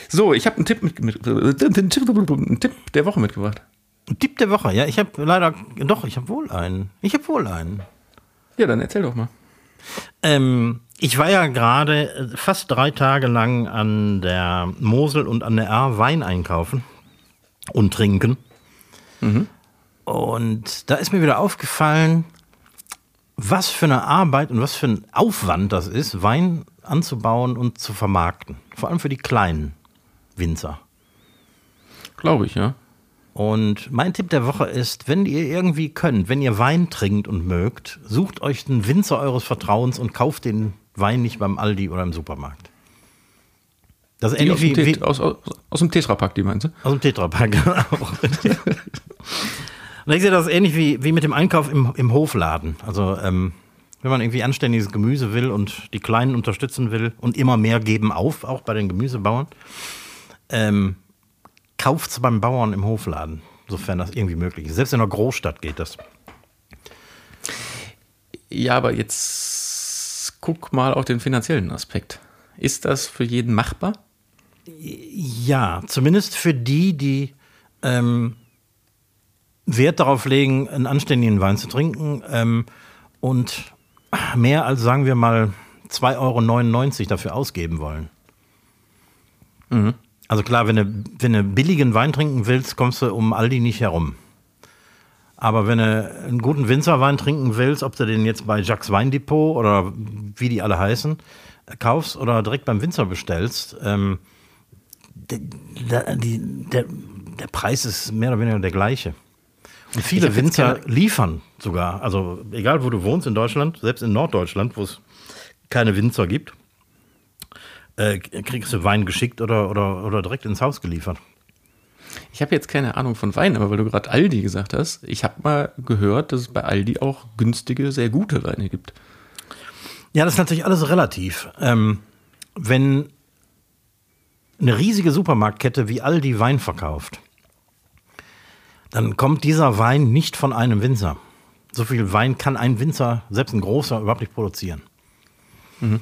So, ich habe einen Tipp, mit, mit, einen Tipp der Woche mitgebracht. Ein Tipp der Woche, ja, ich habe leider, doch, ich habe wohl einen. Ich habe wohl einen. Ja, dann erzähl doch mal. Ähm, ich war ja gerade fast drei Tage lang an der Mosel und an der A Wein einkaufen und trinken. Mhm. Und da ist mir wieder aufgefallen, was für eine Arbeit und was für ein Aufwand das ist, Wein anzubauen und zu vermarkten. Vor allem für die kleinen Winzer. Glaube ich, ja. Und mein Tipp der Woche ist, wenn ihr irgendwie könnt, wenn ihr Wein trinkt und mögt, sucht euch einen Winzer eures Vertrauens und kauft den Wein nicht beim Aldi oder im Supermarkt. Das ist ähnlich aus, wie, dem wie, aus, aus, aus dem Tetrapack, die meinst du? Aus dem Tetrapack, genau. und ich sehe das ähnlich wie, wie mit dem Einkauf im, im Hofladen. Also, ähm, wenn man irgendwie anständiges Gemüse will und die Kleinen unterstützen will und immer mehr geben auf, auch bei den Gemüsebauern, ähm, kauft es beim Bauern im Hofladen, sofern das irgendwie möglich ist. Selbst in einer Großstadt geht das. Ja, aber jetzt guck mal auf den finanziellen Aspekt. Ist das für jeden machbar? Ja, zumindest für die, die ähm, Wert darauf legen, einen anständigen Wein zu trinken ähm, und mehr als, sagen wir mal, 2,99 Euro dafür ausgeben wollen. Mhm. Also klar, wenn du, wenn du billigen Wein trinken willst, kommst du um Aldi nicht herum. Aber wenn du einen guten Winzerwein trinken willst, ob du den jetzt bei Jacques Weindepot oder wie die alle heißen, kaufst oder direkt beim Winzer bestellst, ähm, der, die, der, der Preis ist mehr oder weniger der gleiche. Und viele Winzer liefern sogar. Also egal, wo du wohnst in Deutschland, selbst in Norddeutschland, wo es keine Winzer gibt, äh, kriegst du Wein geschickt oder, oder, oder direkt ins Haus geliefert. Ich habe jetzt keine Ahnung von Wein, aber weil du gerade Aldi gesagt hast, ich habe mal gehört, dass es bei Aldi auch günstige, sehr gute Weine gibt. Ja, das ist natürlich alles relativ. Ähm, wenn eine riesige Supermarktkette wie Aldi Wein verkauft, dann kommt dieser Wein nicht von einem Winzer. So viel Wein kann ein Winzer, selbst ein großer, überhaupt nicht produzieren. Mhm.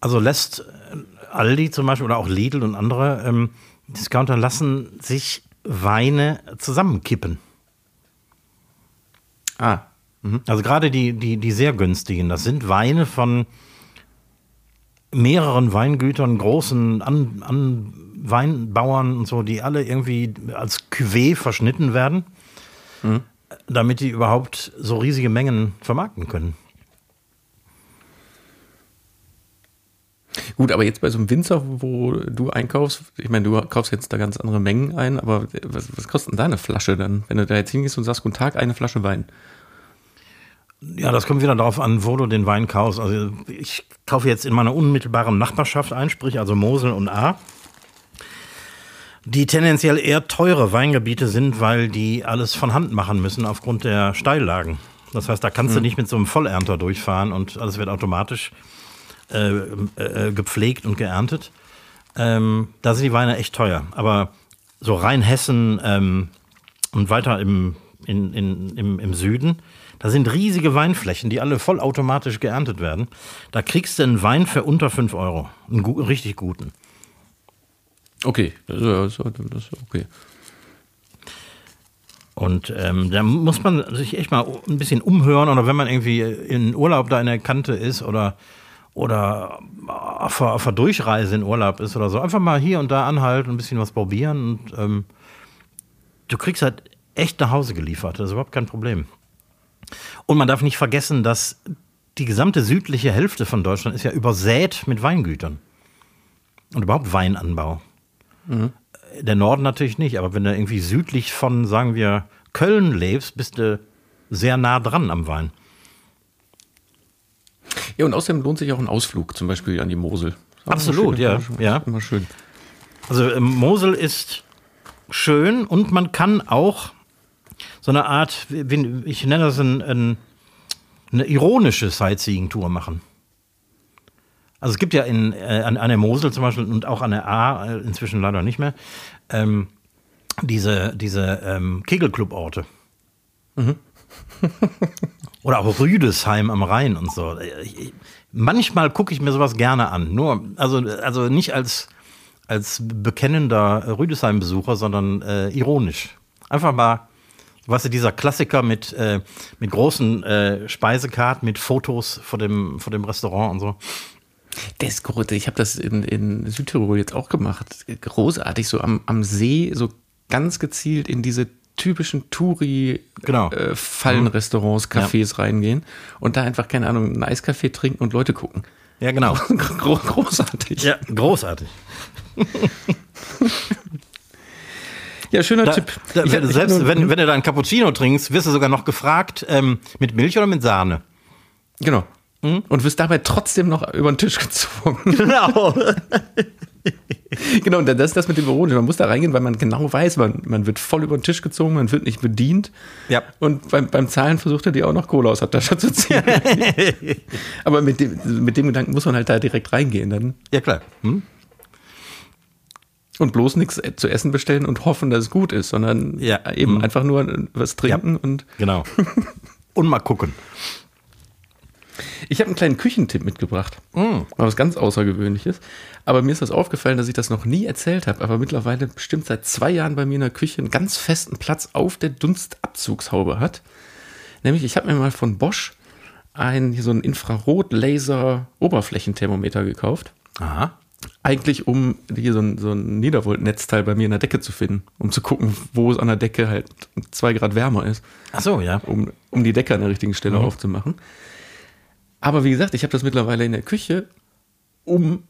Also lässt Aldi zum Beispiel oder auch Lidl und andere ähm, Discounter lassen sich Weine zusammenkippen. Ah. Mhm. Also gerade die, die, die sehr günstigen, das sind Weine von mehreren Weingütern, großen An, An Weinbauern und so, die alle irgendwie als Cuvée verschnitten werden, mhm. damit die überhaupt so riesige Mengen vermarkten können. Gut, aber jetzt bei so einem Winzer, wo du einkaufst, ich meine, du kaufst jetzt da ganz andere Mengen ein, aber was, was kostet denn deine Flasche dann, wenn du da jetzt hingehst und sagst, guten Tag, eine Flasche Wein? Ja, das kommt wieder darauf an, wo du den Wein kaufst. Also ich kaufe jetzt in meiner unmittelbaren Nachbarschaft ein, sprich also Mosel und A, die tendenziell eher teure Weingebiete sind, weil die alles von Hand machen müssen aufgrund der Steillagen. Das heißt, da kannst mhm. du nicht mit so einem Vollernter durchfahren und alles wird automatisch äh, äh, gepflegt und geerntet. Ähm, da sind die Weine echt teuer. Aber so Rheinhessen ähm, und weiter im, in, in, im, im Süden, da sind riesige Weinflächen, die alle vollautomatisch geerntet werden. Da kriegst du einen Wein für unter 5 Euro. Einen, gu richtig guten. Okay, das ist, okay. Und ähm, da muss man sich echt mal ein bisschen umhören oder wenn man irgendwie in Urlaub da in der Kante ist oder oder auf, auf einer Durchreise in Urlaub ist oder so, einfach mal hier und da anhalten, ein bisschen was probieren und ähm, du kriegst halt echt nach Hause geliefert. Das ist überhaupt kein Problem. Und man darf nicht vergessen, dass die gesamte südliche Hälfte von Deutschland ist ja übersät mit Weingütern. Und überhaupt Weinanbau. Mhm. Der Norden natürlich nicht, aber wenn du irgendwie südlich von, sagen wir, Köln lebst, bist du sehr nah dran am Wein. Ja, und außerdem lohnt sich auch ein Ausflug, zum Beispiel an die Mosel. Absolut, ja. ja. Immer schön. Also ähm, Mosel ist schön und man kann auch so eine Art, ich nenne das ein, ein, eine ironische Sightseeing-Tour machen. Also es gibt ja in, äh, an, an, der Mosel zum Beispiel und auch an der A, äh, inzwischen leider nicht mehr, ähm, diese, diese ähm, Kegelclub-Orte. Mhm. Oder auch Rüdesheim am Rhein und so. Ich, manchmal gucke ich mir sowas gerne an. Nur, also, also nicht als, als bekennender Rüdesheim-Besucher, sondern äh, ironisch. Einfach mal, weißt du, dieser Klassiker mit, äh, mit großen äh, Speisekarten, mit Fotos vor dem, vor dem Restaurant und so. Das ist groß. Ich habe das in, in Südtirol jetzt auch gemacht. Großartig, so am, am See, so ganz gezielt in diese typischen Genau. Touri-Fallenrestaurants, Cafés reingehen und da einfach, keine Ahnung, einen Eiskaffee trinken und Leute gucken. Ja, genau. Gro großartig. Ja, großartig. Ja, schöner Da, Tipp. da, Ich- wenn, ich- selbst wenn, wenn du da einen Cappuccino trinkst, wirst du sogar noch gefragt, ähm, mit Milch oder mit Sahne? Genau. Hm? Und wirst dabei trotzdem noch über den Tisch gezogen. Genau. genau, und das ist das mit dem Ironischen. Man muss da reingehen, weil man genau weiß, man, man wird voll über den Tisch gezogen, man wird nicht bedient. Ja. Und beim, beim Zahlen versucht er dir auch noch Cola aus der Tasche zu ziehen. Aber mit dem, mit dem Gedanken muss man halt da direkt reingehen dann. Ja, klar. Hm? Und bloß nichts zu essen bestellen und hoffen, dass es gut ist, sondern Ja. eben Mhm. einfach nur was trinken. Und Genau. Und mal gucken. ich habe einen kleinen Küchentipp mitgebracht. Mm. Mal was ganz Außergewöhnliches. Aber mir ist das aufgefallen, dass ich das noch nie erzählt habe, aber mittlerweile bestimmt seit zwei Jahren bei mir in der Küche einen ganz festen Platz auf der Dunstabzugshaube hat. Nämlich, ich habe mir mal von Bosch ein, hier so ein Infrarot-Laser-Oberflächenthermometer gekauft. Aha. Eigentlich, um hier so ein, so ein Niedervolt-Netzteil bei mir in der Decke zu finden, um zu gucken, wo es an der Decke halt zwei Grad wärmer ist Ach so, ja. um, um die Decke an der richtigen Stelle aufzumachen. Aber wie gesagt, ich habe das mittlerweile in der Küche, um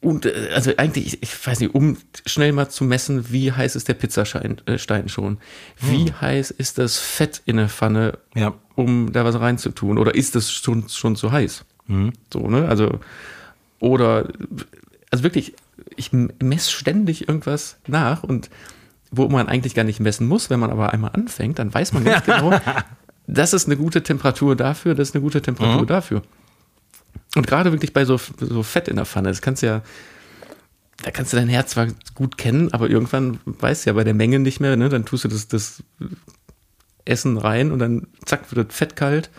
und äh, also eigentlich, ich, weiß nicht, um schnell mal zu messen, wie heiß ist der Pizzastein äh, schon? Wie heiß ist das Fett in der Pfanne, Ja. um da was reinzutun? Oder ist das schon, schon zu heiß? So, ne? Also, oder, also wirklich, ich messe ständig irgendwas nach und wo man eigentlich gar nicht messen muss, wenn man aber einmal anfängt, dann weiß man ganz genau, das ist eine gute Temperatur dafür, das ist eine gute Temperatur dafür. Und gerade wirklich bei so, so Fett in der Pfanne, das kannst du ja, da kannst du dein Herz zwar gut kennen, aber irgendwann weißt du ja bei der Menge nicht mehr, ne? Dann tust du das, das Essen rein und dann zack, wird das Fett kalt.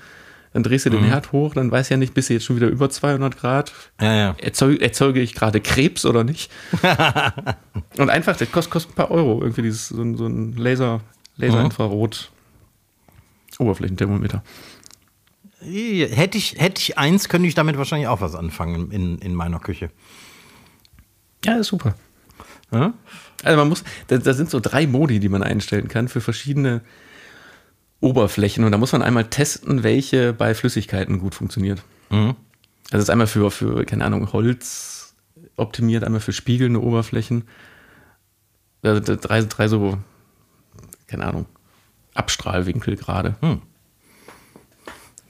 Dann drehst du den Herd hoch, dann weiß ja nicht, bist du jetzt schon wieder über 200 Grad. Ja, ja. Erzeuge, erzeuge ich gerade Krebs oder nicht? und einfach, das kostet, kostet ein paar Euro, irgendwie dieses, so, ein- so ein Laser, Laser-Infrarot Oberflächenthermometer. Hätte ich, hätte ich eins, könnte ich damit wahrscheinlich auch was anfangen in, in meiner Küche. Ja, ist super. Ja? Also man muss, da, da sind so drei Modi, die man einstellen kann für verschiedene Oberflächen und da muss man einmal testen, welche bei Flüssigkeiten gut funktioniert. Mhm. Also es ist einmal für, für, keine Ahnung, Holz optimiert, einmal für spiegelnde Oberflächen. Also drei, drei so, keine Ahnung, Abstrahlwinkel gerade.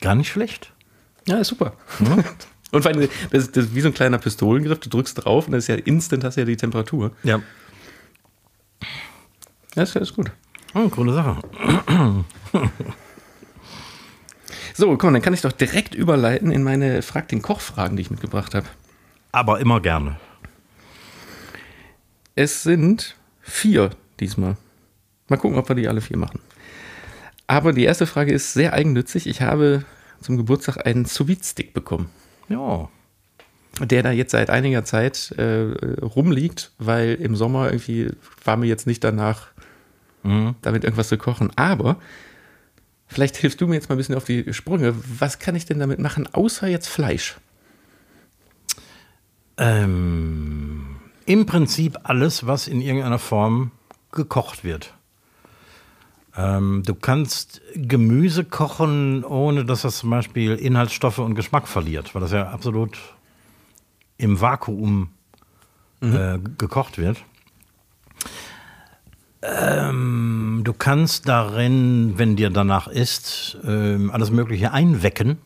Gar nicht schlecht. Ja, ist super. Und vor allem, das, ist- das ist wie so ein kleiner Pistolengriff, du drückst drauf und das ist ja instant, hast du ja die Temperatur. Ja. Ja, ist, ist gut. Oh, coole Sache. So, komm, dann kann ich doch direkt überleiten in meine Frag den Koch-Fragen, die ich mitgebracht habe. Aber immer gerne. Es sind vier diesmal. Mal gucken, ob wir die alle vier machen. Aber die erste Frage ist sehr eigennützig. Ich habe zum Geburtstag einen sous stick bekommen, Ja. der da jetzt seit einiger Zeit äh, rumliegt, weil im Sommer irgendwie war mir jetzt nicht danach, damit irgendwas zu kochen. Aber vielleicht hilfst du mir jetzt mal ein bisschen auf die Sprünge. Was kann ich denn damit machen, außer jetzt Fleisch? Ähm, Im Prinzip alles, was in irgendeiner Form gekocht wird. Ähm, du kannst Gemüse kochen, ohne dass das zum Beispiel Inhaltsstoffe und Geschmack verliert, weil das ja absolut im Vakuum äh, gekocht wird. Ähm, du kannst darin, wenn dir danach ist, ähm, alles Mögliche einwecken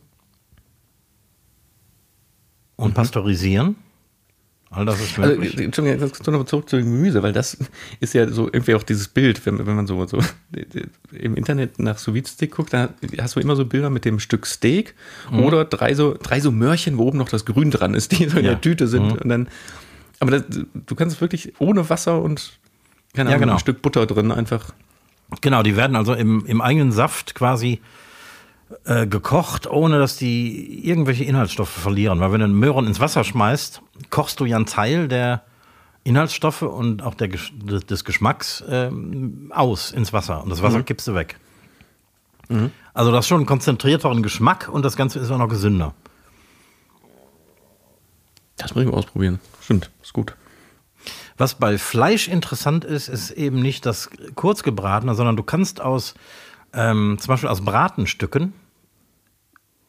und pasteurisieren. All das ist Also, möglich. Entschuldigung, ganz kurz noch zurück zu dem Gemüse, weil das ist ja so irgendwie auch dieses Bild, wenn, wenn man so, so im Internet nach sous stick guckt, da hast du immer so Bilder mit dem Stück Steak Mhm. oder drei so, drei so Möhrchen, wo oben noch das Grün dran ist, die so in Ja. der Tüte sind. Und dann, aber das, du kannst es wirklich ohne Wasser und keine Ja, Ahnung, genau. ein Stück Butter drin einfach. Genau, die werden also im, im eigenen Saft quasi äh, gekocht, ohne dass die irgendwelche Inhaltsstoffe verlieren. Weil wenn du einen Möhren ins Wasser schmeißt, kochst du ja einen Teil der Inhaltsstoffe und auch der, des Geschmacks ähm, aus ins Wasser. Und das Wasser mhm. kippst du weg. Mhm. Also das ist schon einen konzentrierteren Geschmack und das Ganze ist auch noch gesünder. Das muss ich mal ausprobieren. Stimmt, ist gut. Was bei Fleisch interessant ist, ist eben nicht das kurzgebratene, sondern du kannst aus ähm, zum Beispiel aus Bratenstücken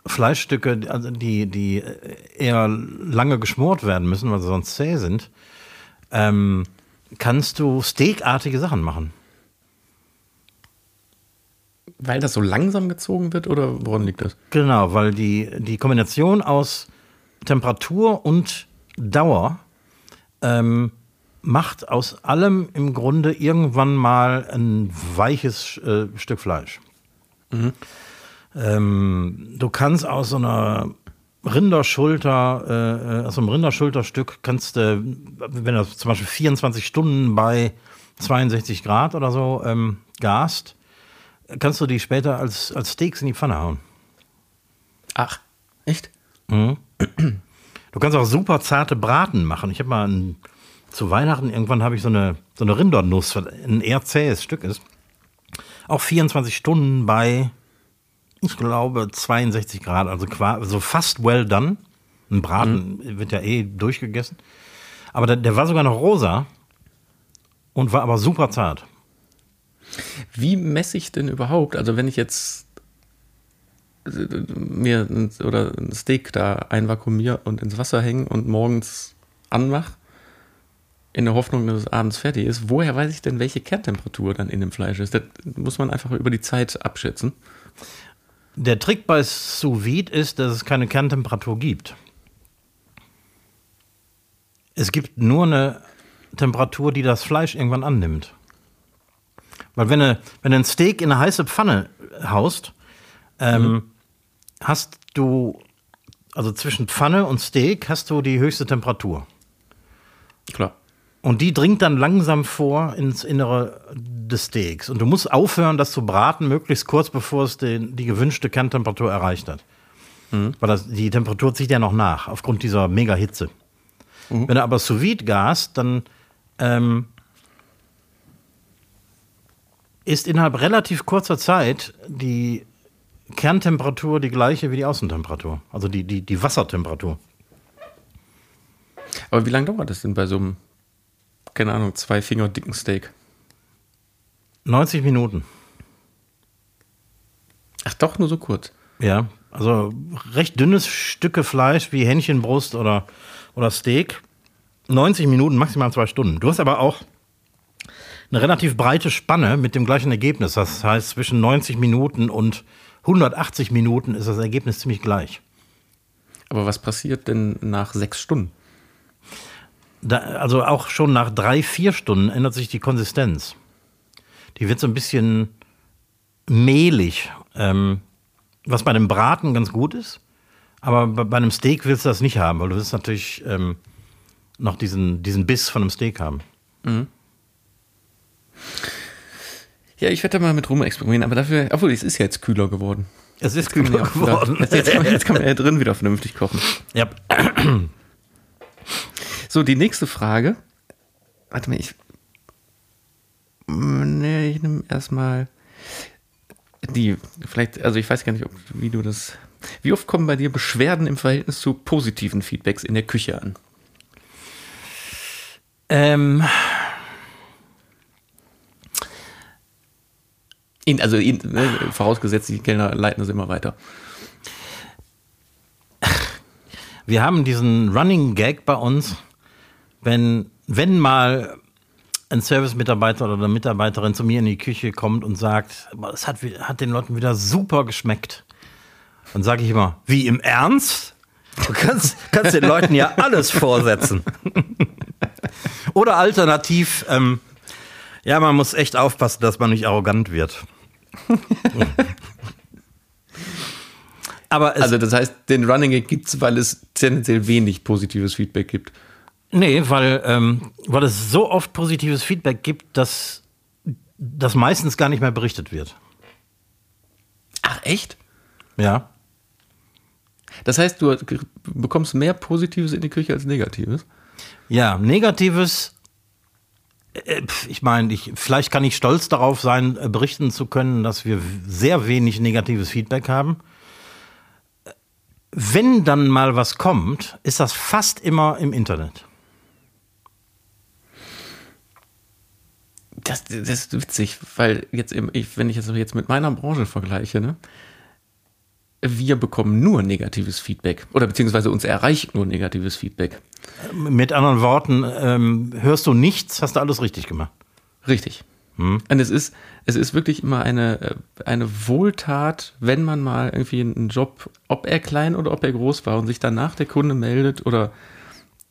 Fleischstücke, also die, die eher lange geschmort werden müssen, weil sie sonst zäh sind, ähm, kannst du steakartige Sachen machen. Weil das so langsam gezogen wird oder woran liegt das? Genau, weil die, die Kombination aus Temperatur und Dauer ähm, macht aus allem im Grunde irgendwann mal ein weiches äh, Stück Fleisch. Mhm. Ähm, du kannst aus so einer Rinderschulter, äh, aus einem Rinderschulterstück kannst du, wenn du zum Beispiel 24 Stunden bei 62 Grad oder so ähm, gast, kannst du die später als, als Steaks in die Pfanne hauen. Ach, echt? Mhm. Du kannst auch super zarte Braten machen. Ich habe mal ein, zu Weihnachten irgendwann habe ich so eine, so eine Rindernuss, was ein eher zähes Stück ist. Auch 24 Stunden bei, ich glaube, 62 Grad, also so fast well done. Ein Braten mhm. wird ja eh durchgegessen. Aber der, der war sogar noch rosa und war aber super zart. Wie messe ich denn überhaupt? Also wenn ich jetzt mir ein, oder ein Steak da einvakuumiere und ins Wasser hänge und morgens anmache, in der Hoffnung, dass es abends fertig ist, woher weiß ich denn, welche Kerntemperatur dann in dem Fleisch ist? Das muss man einfach über die Zeit abschätzen. Der Trick bei Sous Vide ist, dass es keine Kerntemperatur gibt. Es gibt nur eine Temperatur, die das Fleisch irgendwann annimmt. Weil wenn du, wenn du ein Steak in eine heiße Pfanne haust, ähm, mhm. hast du, also zwischen Pfanne und Steak hast du die höchste Temperatur. Klar. Und die dringt dann langsam vor ins Innere des Steaks. Und du musst aufhören, das zu braten, möglichst kurz bevor es den, die gewünschte Kerntemperatur erreicht hat. Mhm. Weil das, die Temperatur zieht ja noch nach, aufgrund dieser Mega-Hitze. Mhm. Wenn du aber sous vide gas, dann ähm, ist innerhalb relativ kurzer Zeit die Kerntemperatur die gleiche wie die Außentemperatur, also die, die, die Wassertemperatur. Aber wie lange dauert das denn bei so einem, keine Ahnung, zwei Finger dicken Steak? 90 Minuten. Ach doch, nur so kurz. Ja, also recht dünnes Stücke Fleisch wie Hähnchenbrust oder, oder Steak. 90 Minuten, maximal zwei Stunden. Du hast aber auch eine relativ breite Spanne mit dem gleichen Ergebnis. Das heißt, zwischen 90 Minuten und 180 Minuten ist das Ergebnis ziemlich gleich. Aber was passiert denn nach sechs Stunden? Da, also auch schon nach drei, vier Stunden ändert sich die Konsistenz. Die wird so ein bisschen mehlig, ähm, was bei einem Braten ganz gut ist. Aber bei, bei, einem Steak willst du das nicht haben, weil du willst natürlich ähm, noch diesen, diesen Biss von einem Steak haben. Mhm. Ja, ich werde da mal mit rum experimentieren, aber dafür, obwohl es ist ja jetzt kühler geworden. Es ist kühler ja geworden. Wieder, jetzt, kann man, jetzt kann man ja drin wieder vernünftig kochen. Ja. So, die nächste Frage. Warte mal, ich. Nee, ich nehme erstmal die, vielleicht, also ich weiß gar nicht, ob, wie du das. Wie oft kommen bei dir Beschwerden im Verhältnis zu positiven Feedbacks in der Küche an? Ähm, In, also in, ne, vorausgesetzt, die Kellner leiten das immer weiter. Wir haben diesen Running Gag bei uns, wenn, wenn mal ein Service-Mitarbeiter oder eine Mitarbeiterin zu mir in die Küche kommt und sagt, es hat, hat den Leuten wieder super geschmeckt. Dann sage ich immer, wie im Ernst? Du kannst, kannst den Leuten ja alles vorsetzen. oder alternativ, ähm, ja, man muss echt aufpassen, dass man nicht arrogant wird. Aber also das heißt, den Running Gag gibt es, weil es tendenziell wenig positives Feedback gibt. Nee, weil, ähm, weil es so oft positives Feedback gibt, dass das meistens gar nicht mehr berichtet wird. Ach, echt? Ja. Das heißt, du bekommst mehr Positives in die Küche als Negatives? Ja, Negatives. äh, Ich meine, ich, vielleicht kann ich stolz darauf sein, äh, berichten zu können, dass wir sehr wenig negatives Feedback haben. Wenn dann mal was kommt, ist das fast immer im Internet. Das, das ist witzig, weil jetzt, im- ich, wenn ich es jetzt mit meiner Branche vergleiche, ne, wir bekommen nur negatives Feedback oder beziehungsweise uns erreicht nur negatives Feedback. Mit anderen Worten, ähm, hörst du nichts, hast du alles richtig gemacht. Richtig. Und es ist, es ist wirklich immer eine, äh, eine Wohltat, wenn man mal irgendwie einen Job, ob er klein oder ob er groß war und sich danach der Kunde meldet oder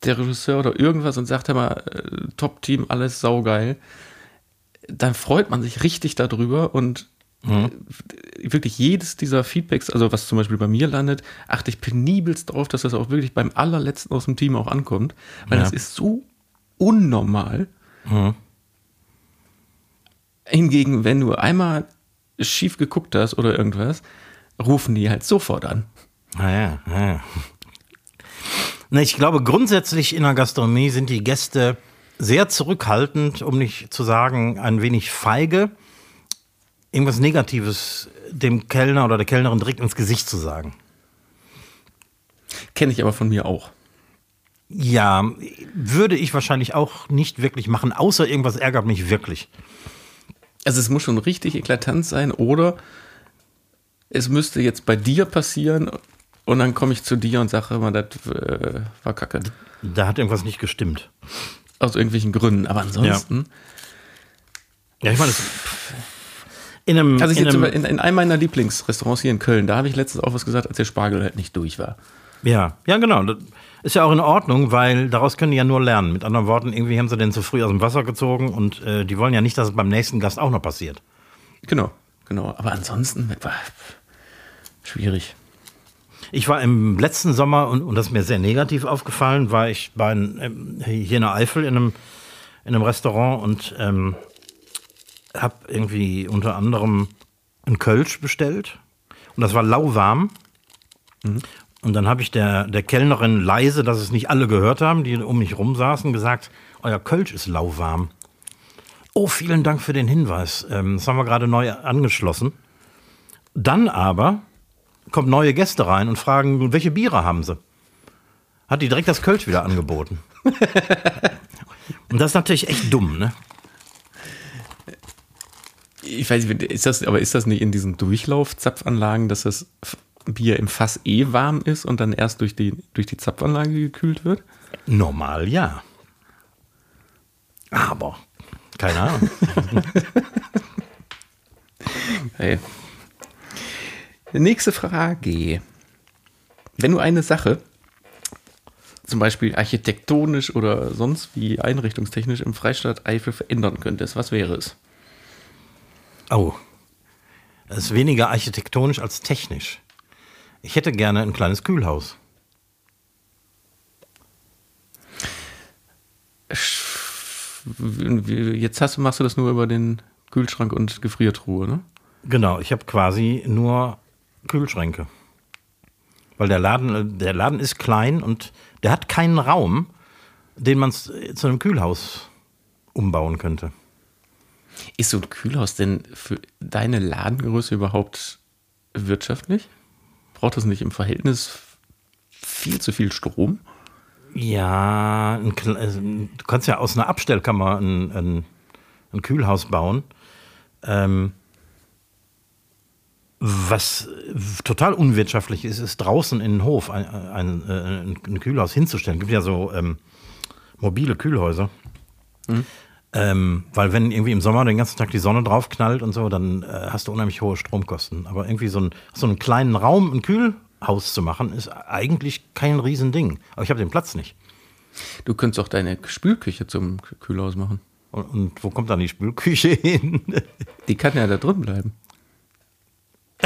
der Regisseur oder irgendwas und sagt, hör mal, äh, Top-Team, alles saugeil, dann freut man sich richtig darüber und äh, wirklich jedes dieser Feedbacks, also was zum Beispiel bei mir landet, achte ich penibelst darauf, dass das auch wirklich beim allerletzten aus dem Team auch ankommt, weil Ja. das ist so unnormal. Hingegen, wenn du einmal schief geguckt hast oder irgendwas, rufen die halt sofort an. Naja, naja. Na, ich glaube, grundsätzlich in der Gastronomie sind die Gäste sehr zurückhaltend, um nicht zu sagen, ein wenig feige, irgendwas Negatives dem Kellner oder der Kellnerin direkt ins Gesicht zu sagen. Kenne ich aber von mir auch. Ja, würde ich wahrscheinlich auch nicht wirklich machen, außer irgendwas ärgert mich wirklich. Also es muss schon richtig eklatant sein oder es müsste jetzt bei dir passieren und dann komme ich zu dir und sage immer, das äh, war kacke. Da hat irgendwas nicht gestimmt. Aus irgendwelchen Gründen. Aber ansonsten, Ja, ich meine, das, in einem, also ich in einem in, in einem meiner Lieblingsrestaurants hier in Köln, da habe ich letztens auch was gesagt, als der Spargel halt nicht durch war. Ja, ja, genau. Das ist ja auch in Ordnung, weil daraus können die ja nur lernen. Mit anderen Worten, irgendwie haben sie den zu früh aus dem Wasser gezogen und äh, die wollen ja nicht, dass es beim nächsten Gast auch noch passiert. Genau, genau. Aber ansonsten war schwierig. Ich war im letzten Sommer, und, und das ist mir sehr negativ aufgefallen, war ich bei ähm, hier in der Eifel in einem, in einem Restaurant und ähm, habe irgendwie unter anderem ein Kölsch bestellt. Und das war lauwarm. Und dann habe ich der, der Kellnerin leise, dass es nicht alle gehört haben, die um mich rum saßen, gesagt, euer Kölsch ist lauwarm. Oh, vielen Dank für den Hinweis. Ähm, das haben wir gerade neu angeschlossen. Dann aber kommen neue Gäste rein und fragen, welche Biere haben sie? Hat die direkt das Kölsch wieder angeboten. und das ist natürlich echt dumm, ne? Ich weiß nicht, ist das, aber ist das nicht in diesen Durchlaufzapfanlagen, dass das Bier im Fass eh warm ist und dann erst durch die, durch die Zapfanlage gekühlt wird? Normal ja. Aber, keine Ahnung. Hey. Nächste Frage. Wenn du eine Sache, zum Beispiel architektonisch oder sonst wie einrichtungstechnisch im Freistaat Eifel verändern könntest, was wäre es? Oh, das ist weniger architektonisch als technisch. Ich hätte gerne ein kleines Kühlhaus. Jetzt hast, machst du das nur über den Kühlschrank und Gefriertruhe, ne? Genau, ich habe quasi nur Kühlschränke. Weil der Laden, der Laden ist klein und der hat keinen Raum, den man zu einem Kühlhaus umbauen könnte. Ist so ein Kühlhaus denn für deine Ladengröße überhaupt wirtschaftlich? Braucht das nicht im Verhältnis viel zu viel Strom? Ja, ein, also, du kannst ja aus einer Abstellkammer ein, ein, ein Kühlhaus bauen. Ähm, was total unwirtschaftlich ist, ist draußen in den Hof ein, ein, ein, ein Kühlhaus hinzustellen. Es gibt ja so ähm, mobile Kühlhäuser. Ähm, weil wenn irgendwie im Sommer den ganzen Tag die Sonne drauf knallt und so, dann äh, hast du unheimlich hohe Stromkosten. Aber irgendwie so, ein, so einen kleinen Raum, ein Kühlhaus zu machen, ist eigentlich kein Riesending. Aber ich habe den Platz nicht. Du könntest auch deine Spülküche zum Kühlhaus machen. Und, und wo kommt dann die Spülküche hin? Die kann ja da drin bleiben.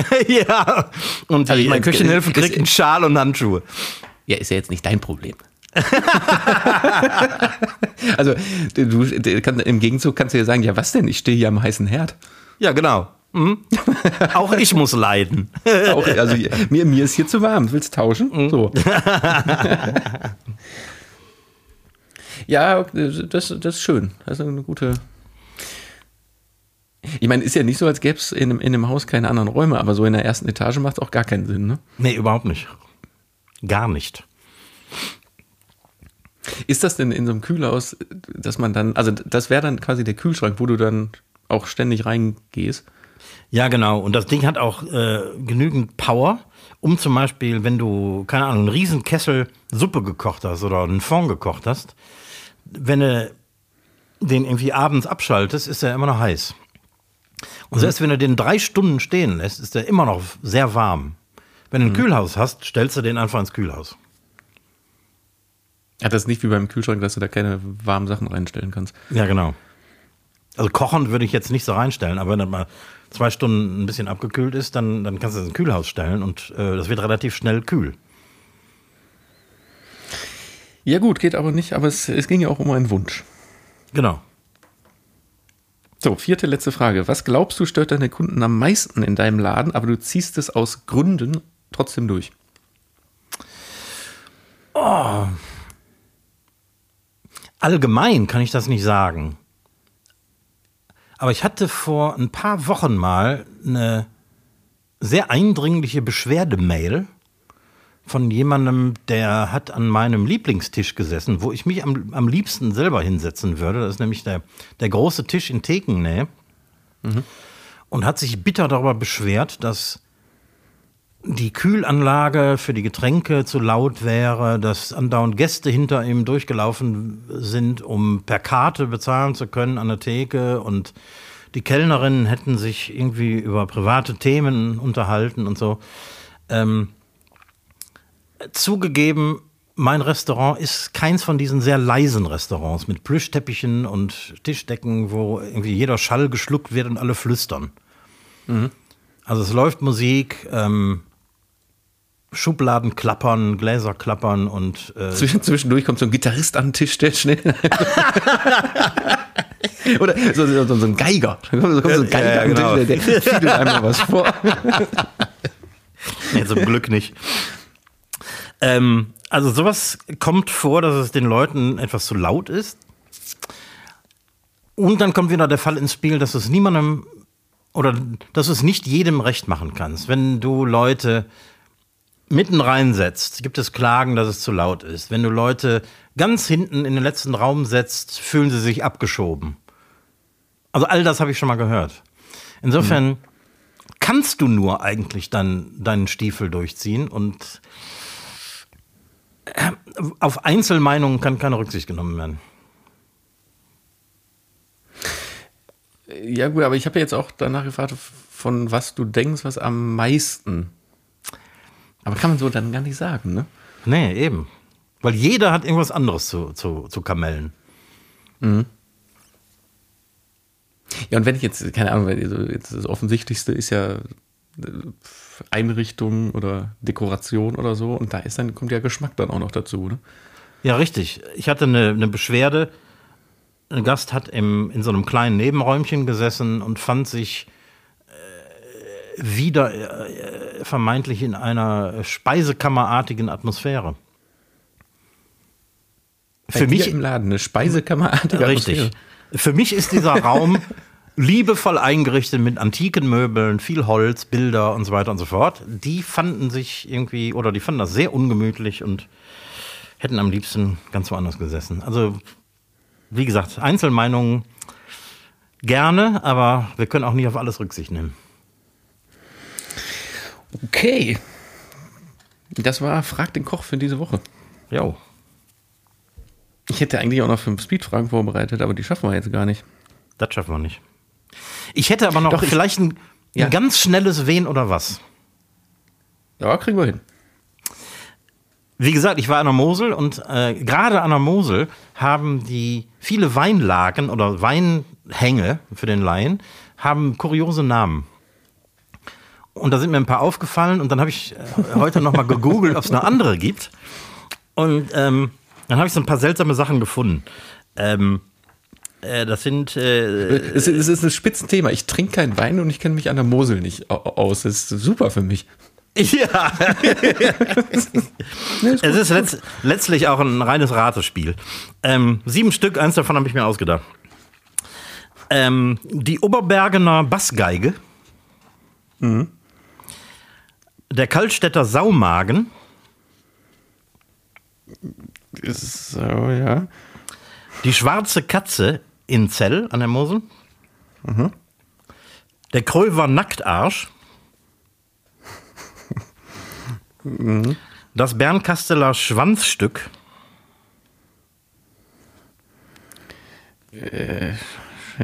ja. Und die Also ich meine, Küchenhilfe kriegt einen Schal und Handschuhe. Ja, ist ja jetzt nicht dein Problem. also du, du kann, im Gegenzug kannst du ja sagen, ja was denn, ich stehe hier am heißen Herd. Ja, genau. Auch ich muss leiden. Auch, also mir, mir ist hier zu warm. Willst du tauschen? So. ja, das, das ist schön. Das ist eine gute. Ich meine, ist ja nicht so, als gäbe es in, einem- in einem Haus keine anderen Räume, aber so in der ersten Etage macht es auch gar keinen Sinn, ne? Nee, überhaupt nicht. Gar nicht. Ist das denn in so einem Kühlhaus, dass man dann, also das wäre dann quasi der Kühlschrank, wo du dann auch ständig reingehst? Ja, genau. Und das Ding hat auch äh, genügend Power, um zum Beispiel, wenn du, keine Ahnung, einen riesen Kessel Suppe gekocht hast oder einen Fond gekocht hast, wenn du den irgendwie abends abschaltest, ist er immer noch heiß. Und selbst wenn du den drei Stunden stehen lässt, ist er immer noch sehr warm. Wenn du ein Kühlhaus hast, stellst du den einfach ins Kühlhaus. Hat das nicht wie beim Kühlschrank, dass du da keine warmen Sachen reinstellen kannst? Ja, genau. Also kochend würde ich jetzt nicht so reinstellen, aber wenn das mal zwei Stunden ein bisschen abgekühlt ist, dann, dann kannst du es ins Kühlhaus stellen und äh, das wird relativ schnell kühl. Ja gut, geht aber nicht, aber es, es ging ja auch um einen Wunsch. Genau. So, vierte letzte Frage. Was glaubst du stört deine Kunden am meisten in deinem Laden, aber du ziehst es aus Gründen trotzdem durch? Allgemein kann ich das nicht sagen. Aber ich hatte vor ein paar Wochen mal eine sehr eindringliche Beschwerdemail von jemandem, der hat an meinem Lieblingstisch gesessen, wo ich mich am, am liebsten selber hinsetzen würde. Das ist nämlich der, der große Tisch in Thekennähe. Und hat sich bitter darüber beschwert, dass die Kühlanlage für die Getränke zu laut wäre, dass andauernd Gäste hinter ihm durchgelaufen sind, um per Karte bezahlen zu können an der Theke und die Kellnerinnen hätten sich irgendwie über private Themen unterhalten und so. Ähm, zugegeben, mein Restaurant ist keins von diesen sehr leisen Restaurants mit Plüschteppichen und Tischdecken, wo irgendwie jeder Schall geschluckt wird und alle flüstern. Also es läuft Musik, ähm, Schubladen klappern, Gläser klappern und äh, Zwischen, zwischendurch kommt so ein Gitarrist an den Tisch, der schnell. Oder so, so, so ein Geiger. Da kommt, so ein Ja, Geiger ja, an den genau. Tisch, der, der fiedelt einmal was vor. Nee, zum Glück nicht. Ähm, also sowas kommt vor, dass es den Leuten etwas zu laut ist. Und dann kommt wieder der Fall ins Spiel, dass es niemandem oder dass du es nicht jedem recht machen kannst. Wenn du Leute mitten reinsetzt, gibt es Klagen, dass es zu laut ist. Wenn du Leute ganz hinten in den letzten Raum setzt, fühlen sie sich abgeschoben. Also all das habe ich schon mal gehört. Insofern kannst du nur eigentlich dann deinen Stiefel durchziehen und auf Einzelmeinungen kann keine Rücksicht genommen werden. Ja, gut, aber ich habe ja jetzt auch danach gefragt, von was du denkst, was am meisten. Aber kann man so dann gar nicht sagen, ne? Nee, eben. Weil jeder hat irgendwas anderes zu, zu, zu kamellen. Ja, und wenn ich jetzt, keine Ahnung, das Offensichtlichste ist ja äh, Einrichtung oder Dekoration oder so, und da ist dann, kommt ja Geschmack dann auch noch dazu, ne? Ja, richtig. Ich hatte eine, eine Beschwerde. Ein Gast hat im, in so einem kleinen Nebenräumchen gesessen und fand sich äh, wieder äh, vermeintlich in einer speisekammerartigen Atmosphäre. Bei Für mich im Laden eine Speisekammerartige Richtig. Atmosphäre. Für mich ist dieser Raum liebevoll eingerichtet mit antiken Möbeln, viel Holz, Bilder und so weiter und so fort. Die fanden sich irgendwie, oder die fanden das sehr ungemütlich und hätten am liebsten ganz woanders gesessen. Also, wie gesagt, Einzelmeinungen gerne, aber wir können auch nicht auf alles Rücksicht nehmen. Okay. Das war Frag den Koch für diese Woche. Jo. Ich hätte eigentlich auch noch fünf Speedfragen vorbereitet, aber die schaffen wir jetzt gar nicht. Das schaffen wir nicht. Ich hätte aber noch Doch, ich- vielleicht ein, Ja. ein ganz schnelles Wen oder was. Ja, kriegen wir hin. Wie gesagt, ich war an der Mosel und äh, gerade an der Mosel haben die viele Weinlagen oder Weinhänge für den Laien haben kuriose Namen. Und da sind mir ein paar aufgefallen und dann habe ich äh, heute noch mal gegoogelt, ob es noch andere gibt. Und ähm, dann habe ich so ein paar seltsame Sachen gefunden. Ähm, Äh, das sind. Äh, es, es ist ein Spitzenthema. Ich trinke keinen Wein und ich kenne mich an der Mosel nicht au- aus. Das ist super für mich. Ja. es ist letzt, letztlich auch ein reines Ratespiel. Ähm, sieben Stück, eins davon habe ich mir ausgedacht. Ähm, die Oberbergener Bassgeige. Der Kaltstädter Saumagen. So, ja. Die schwarze Katze in Zell an der Mosel. Der Kröver Nacktarsch. Das Bernkasteler Schwanzstück.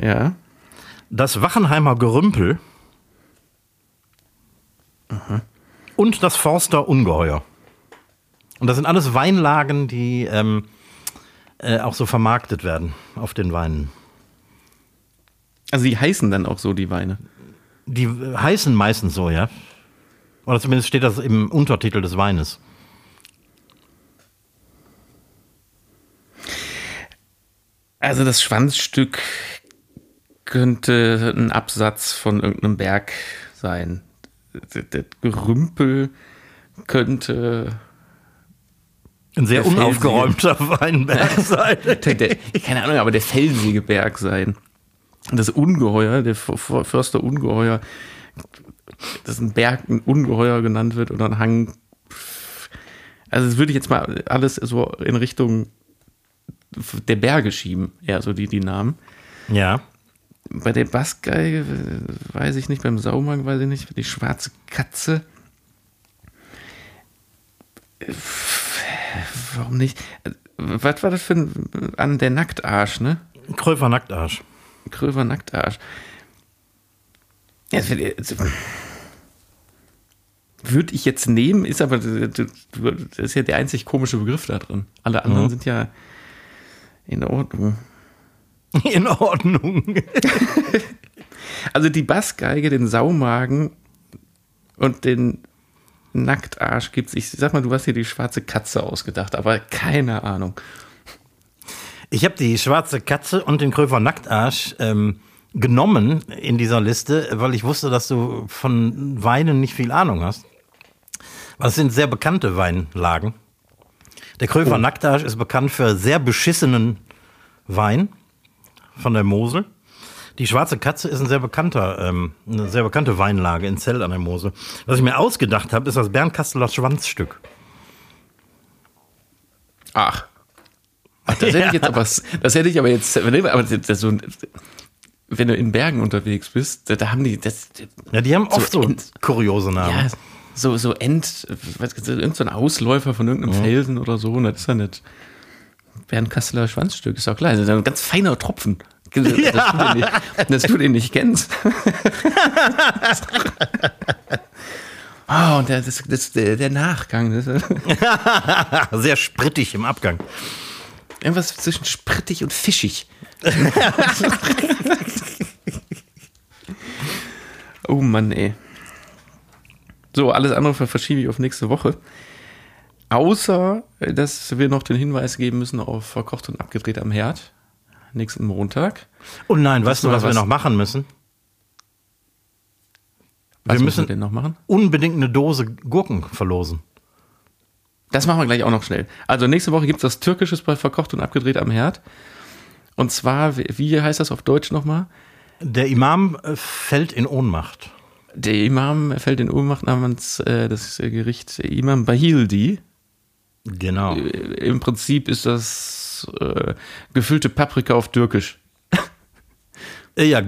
Ja. Das Wachenheimer Gerümpel. Und das Forster Ungeheuer. Und das sind alles Weinlagen, die ähm, äh, auch so vermarktet werden auf den Weinen. Also die heißen dann auch so, die Weine. Die äh, heißen meistens so, ja. Oder zumindest steht das im Untertitel des Weines. Also das Schwanzstück könnte ein Absatz von irgendeinem Berg sein. Das das Gerümpel könnte. Ein sehr Der unaufgeräumter Weinberg sein. Der, keine Ahnung, aber der felsige Berg sein. Das Ungeheuer, der Förster Ungeheuer, dass ein Berg ein Ungeheuer genannt wird oder ein Hang. Also das würde ich jetzt mal alles so in Richtung der Berge schieben, eher so die, die Namen. Ja. Bei der Bassgeige weiß ich nicht, beim Saumagen weiß ich nicht, die schwarze Katze. Äh, Warum nicht? Was war das für ein, an der Nacktarsch, ne? Kröver Nacktarsch. Kröver Nacktarsch. Ja, würde ich jetzt nehmen, ist aber das ist ja der einzig komische Begriff da drin. Alle anderen sind ja in Ordnung. In Ordnung. Also die Bassgeige, den Saumagen und den Nacktarsch gibt's. Ich sag mal, du hast hier die schwarze Katze ausgedacht, aber keine Ahnung. Ich habe die schwarze Katze und den Kröver Nacktarsch ähm, genommen in dieser Liste, weil ich wusste, dass du von Weinen nicht viel Ahnung hast. Es sind sehr bekannte Weinlagen. Der Kröver Nacktarsch ist bekannt für sehr beschissenen Wein von der Mosel. Die Schwarze Katze ist ein sehr bekannter, ähm, eine sehr bekannte Weinlage in Zell an der Mosel. Was ich mir ausgedacht habe, ist das Bernkasteler Schwanzstück. Ach. Ach, das hätte ich jetzt aber, das hätte ich aber jetzt, aber das, so, wenn du in Bergen unterwegs bist, da, da haben die, das, Ja, die haben oft so, Ent- kuriose Namen. ja, so, so End, was, irgend so ein Ausläufer von irgendeinem Felsen oder so, und das ist ja nicht Bernkasseler Schwanzstück, ist auch klar, das ist ein ganz feiner Tropfen. Das, du den nicht, dass du den nicht kennst. Ah, und der, das, das, der, der Nachgang, Sehr sprittig im Abgang. irgendwas zwischen sprittig und fischig. oh Mann, ey. So, alles andere ver- verschiebe ich auf nächste Woche. Außer, dass wir noch den Hinweis geben müssen auf verkocht und abgedreht am Herd. Nächsten Montag. Und nein, weißt du, war was, wir was- noch machen müssen? Was Wir müssen wir denn noch machen? Unbedingt eine Dose Gurken verlosen. Das machen wir gleich auch noch schnell. Also nächste Woche gibt es was Türkisches bei Verkocht und Abgedreht am Herd. Und zwar, wie- wie heißt das auf Deutsch nochmal? Der Imam äh, fällt in Ohnmacht. Der Imam fällt in Ohnmacht namens äh, das Gericht Imam Bahildi. Genau. Äh, Im Prinzip ist das äh, gefüllte Paprika auf Türkisch. Äh, ja,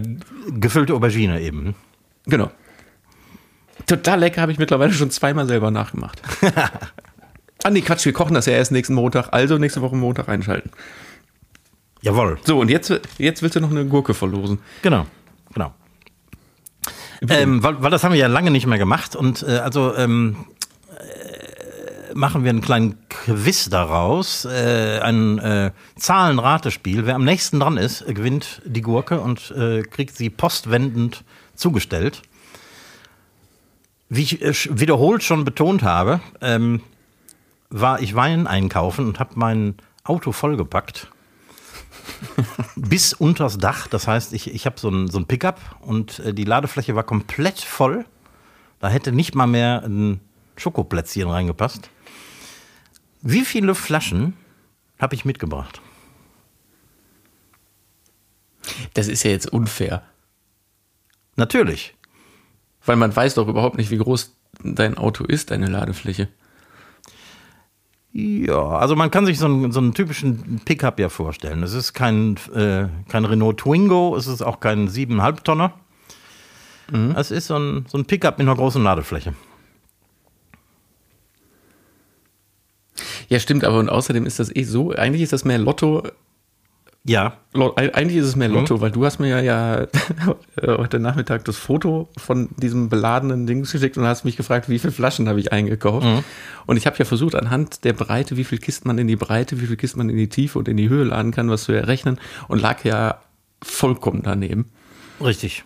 gefüllte Aubergine eben. Genau. Total lecker, habe ich mittlerweile schon zweimal selber nachgemacht. ah nee, Quatsch, wir kochen das ja erst nächsten Montag, also nächste Woche Montag einschalten. Jawohl. So, und jetzt, jetzt willst du noch eine Gurke verlosen. Genau. Genau. Ähm, weil, weil das haben wir ja lange nicht mehr gemacht und äh, also ähm, äh, machen wir einen kleinen Quiz daraus, äh, ein äh, Zahlenratespiel. Wer am nächsten dran ist, gewinnt die Gurke und äh, kriegt sie postwendend zugestellt. Wie ich äh, wiederholt schon betont habe, ähm, war ich Wein einkaufen und habe mein Auto vollgepackt bis unters Dach. Das heißt, ich, ich habe so ein, so ein Pickup und äh, die Ladefläche war komplett voll. Da hätte nicht mal mehr ein Schokoplätzchen reingepasst. Wie viele Flaschen habe ich mitgebracht? Das ist ja jetzt unfair. Natürlich. Weil man weiß doch überhaupt nicht, wie groß dein Auto ist, deine Ladefläche. Ja, also man kann sich so einen, so einen typischen Pickup ja vorstellen. Es ist kein, äh, kein Renault Twingo, es ist auch kein 7,5 Tonner. Mhm. Es ist so ein, so ein Pickup mit einer großen Ladefläche. Ja, stimmt, aber und außerdem ist das eh so, eigentlich ist das mehr Lotto ja. Eigentlich ist es mehr Lotto, mhm. weil du hast mir ja, ja heute Nachmittag das Foto von diesem beladenen Ding geschickt und hast mich gefragt, wie viele Flaschen habe ich eingekauft. Mhm. Und ich habe ja versucht, anhand der Breite, wie viel Kisten man in die Breite, wie viel Kisten man in die Tiefe und in die Höhe laden kann, was zu errechnen und lag ja vollkommen daneben. Richtig.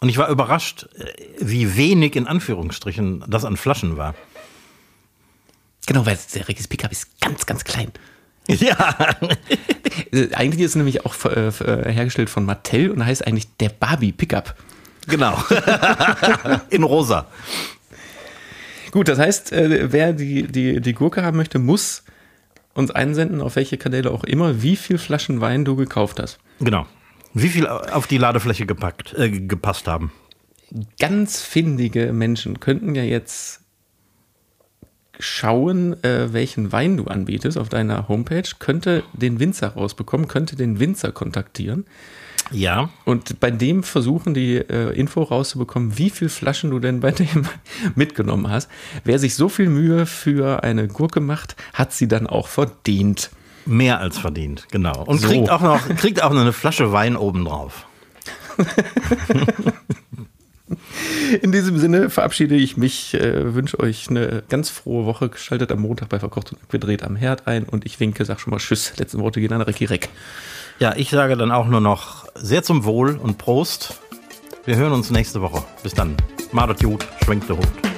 Und ich war überrascht, wie wenig in Anführungsstrichen das an Flaschen war. Genau, weil der Regis Pickup ist ganz, ganz klein. Ja. Äh, eigentlich ist es nämlich auch äh, äh, hergestellt von Mattel und heißt eigentlich der Barbie Pickup. Genau. In rosa. Gut, das heißt, wer die, die, die Gurke haben möchte, muss uns einsenden, auf welche Kanäle auch immer, wie viel Flaschen Wein du gekauft hast. Genau. Wie viel auf die Ladefläche gepackt, äh, gepasst haben. Ganz findige Menschen könnten ja jetzt schauen, äh, welchen Wein du anbietest auf deiner Homepage, könnte den Winzer rausbekommen, könnte den Winzer kontaktieren. Ja. Und bei dem versuchen, die äh, Info rauszubekommen, wie viele Flaschen du denn bei dem mitgenommen hast. Wer sich so viel Mühe für eine Gurke macht, hat sie dann auch verdient. Mehr als verdient, genau. Und so. kriegt, auch noch, kriegt auch noch eine Flasche Wein obendrauf. In diesem Sinne verabschiede ich mich, äh, wünsche euch eine ganz frohe Woche. Schaltet am Montag bei Verkocht und Gedreht am Herd ein und ich winke, sag schon mal Tschüss. Letzte Worte gehen an Recki Reck. Ja, ich sage dann auch nur noch sehr zum Wohl und Prost. Wir hören uns nächste Woche. Bis dann. Madet gut, schwenkt der Hut.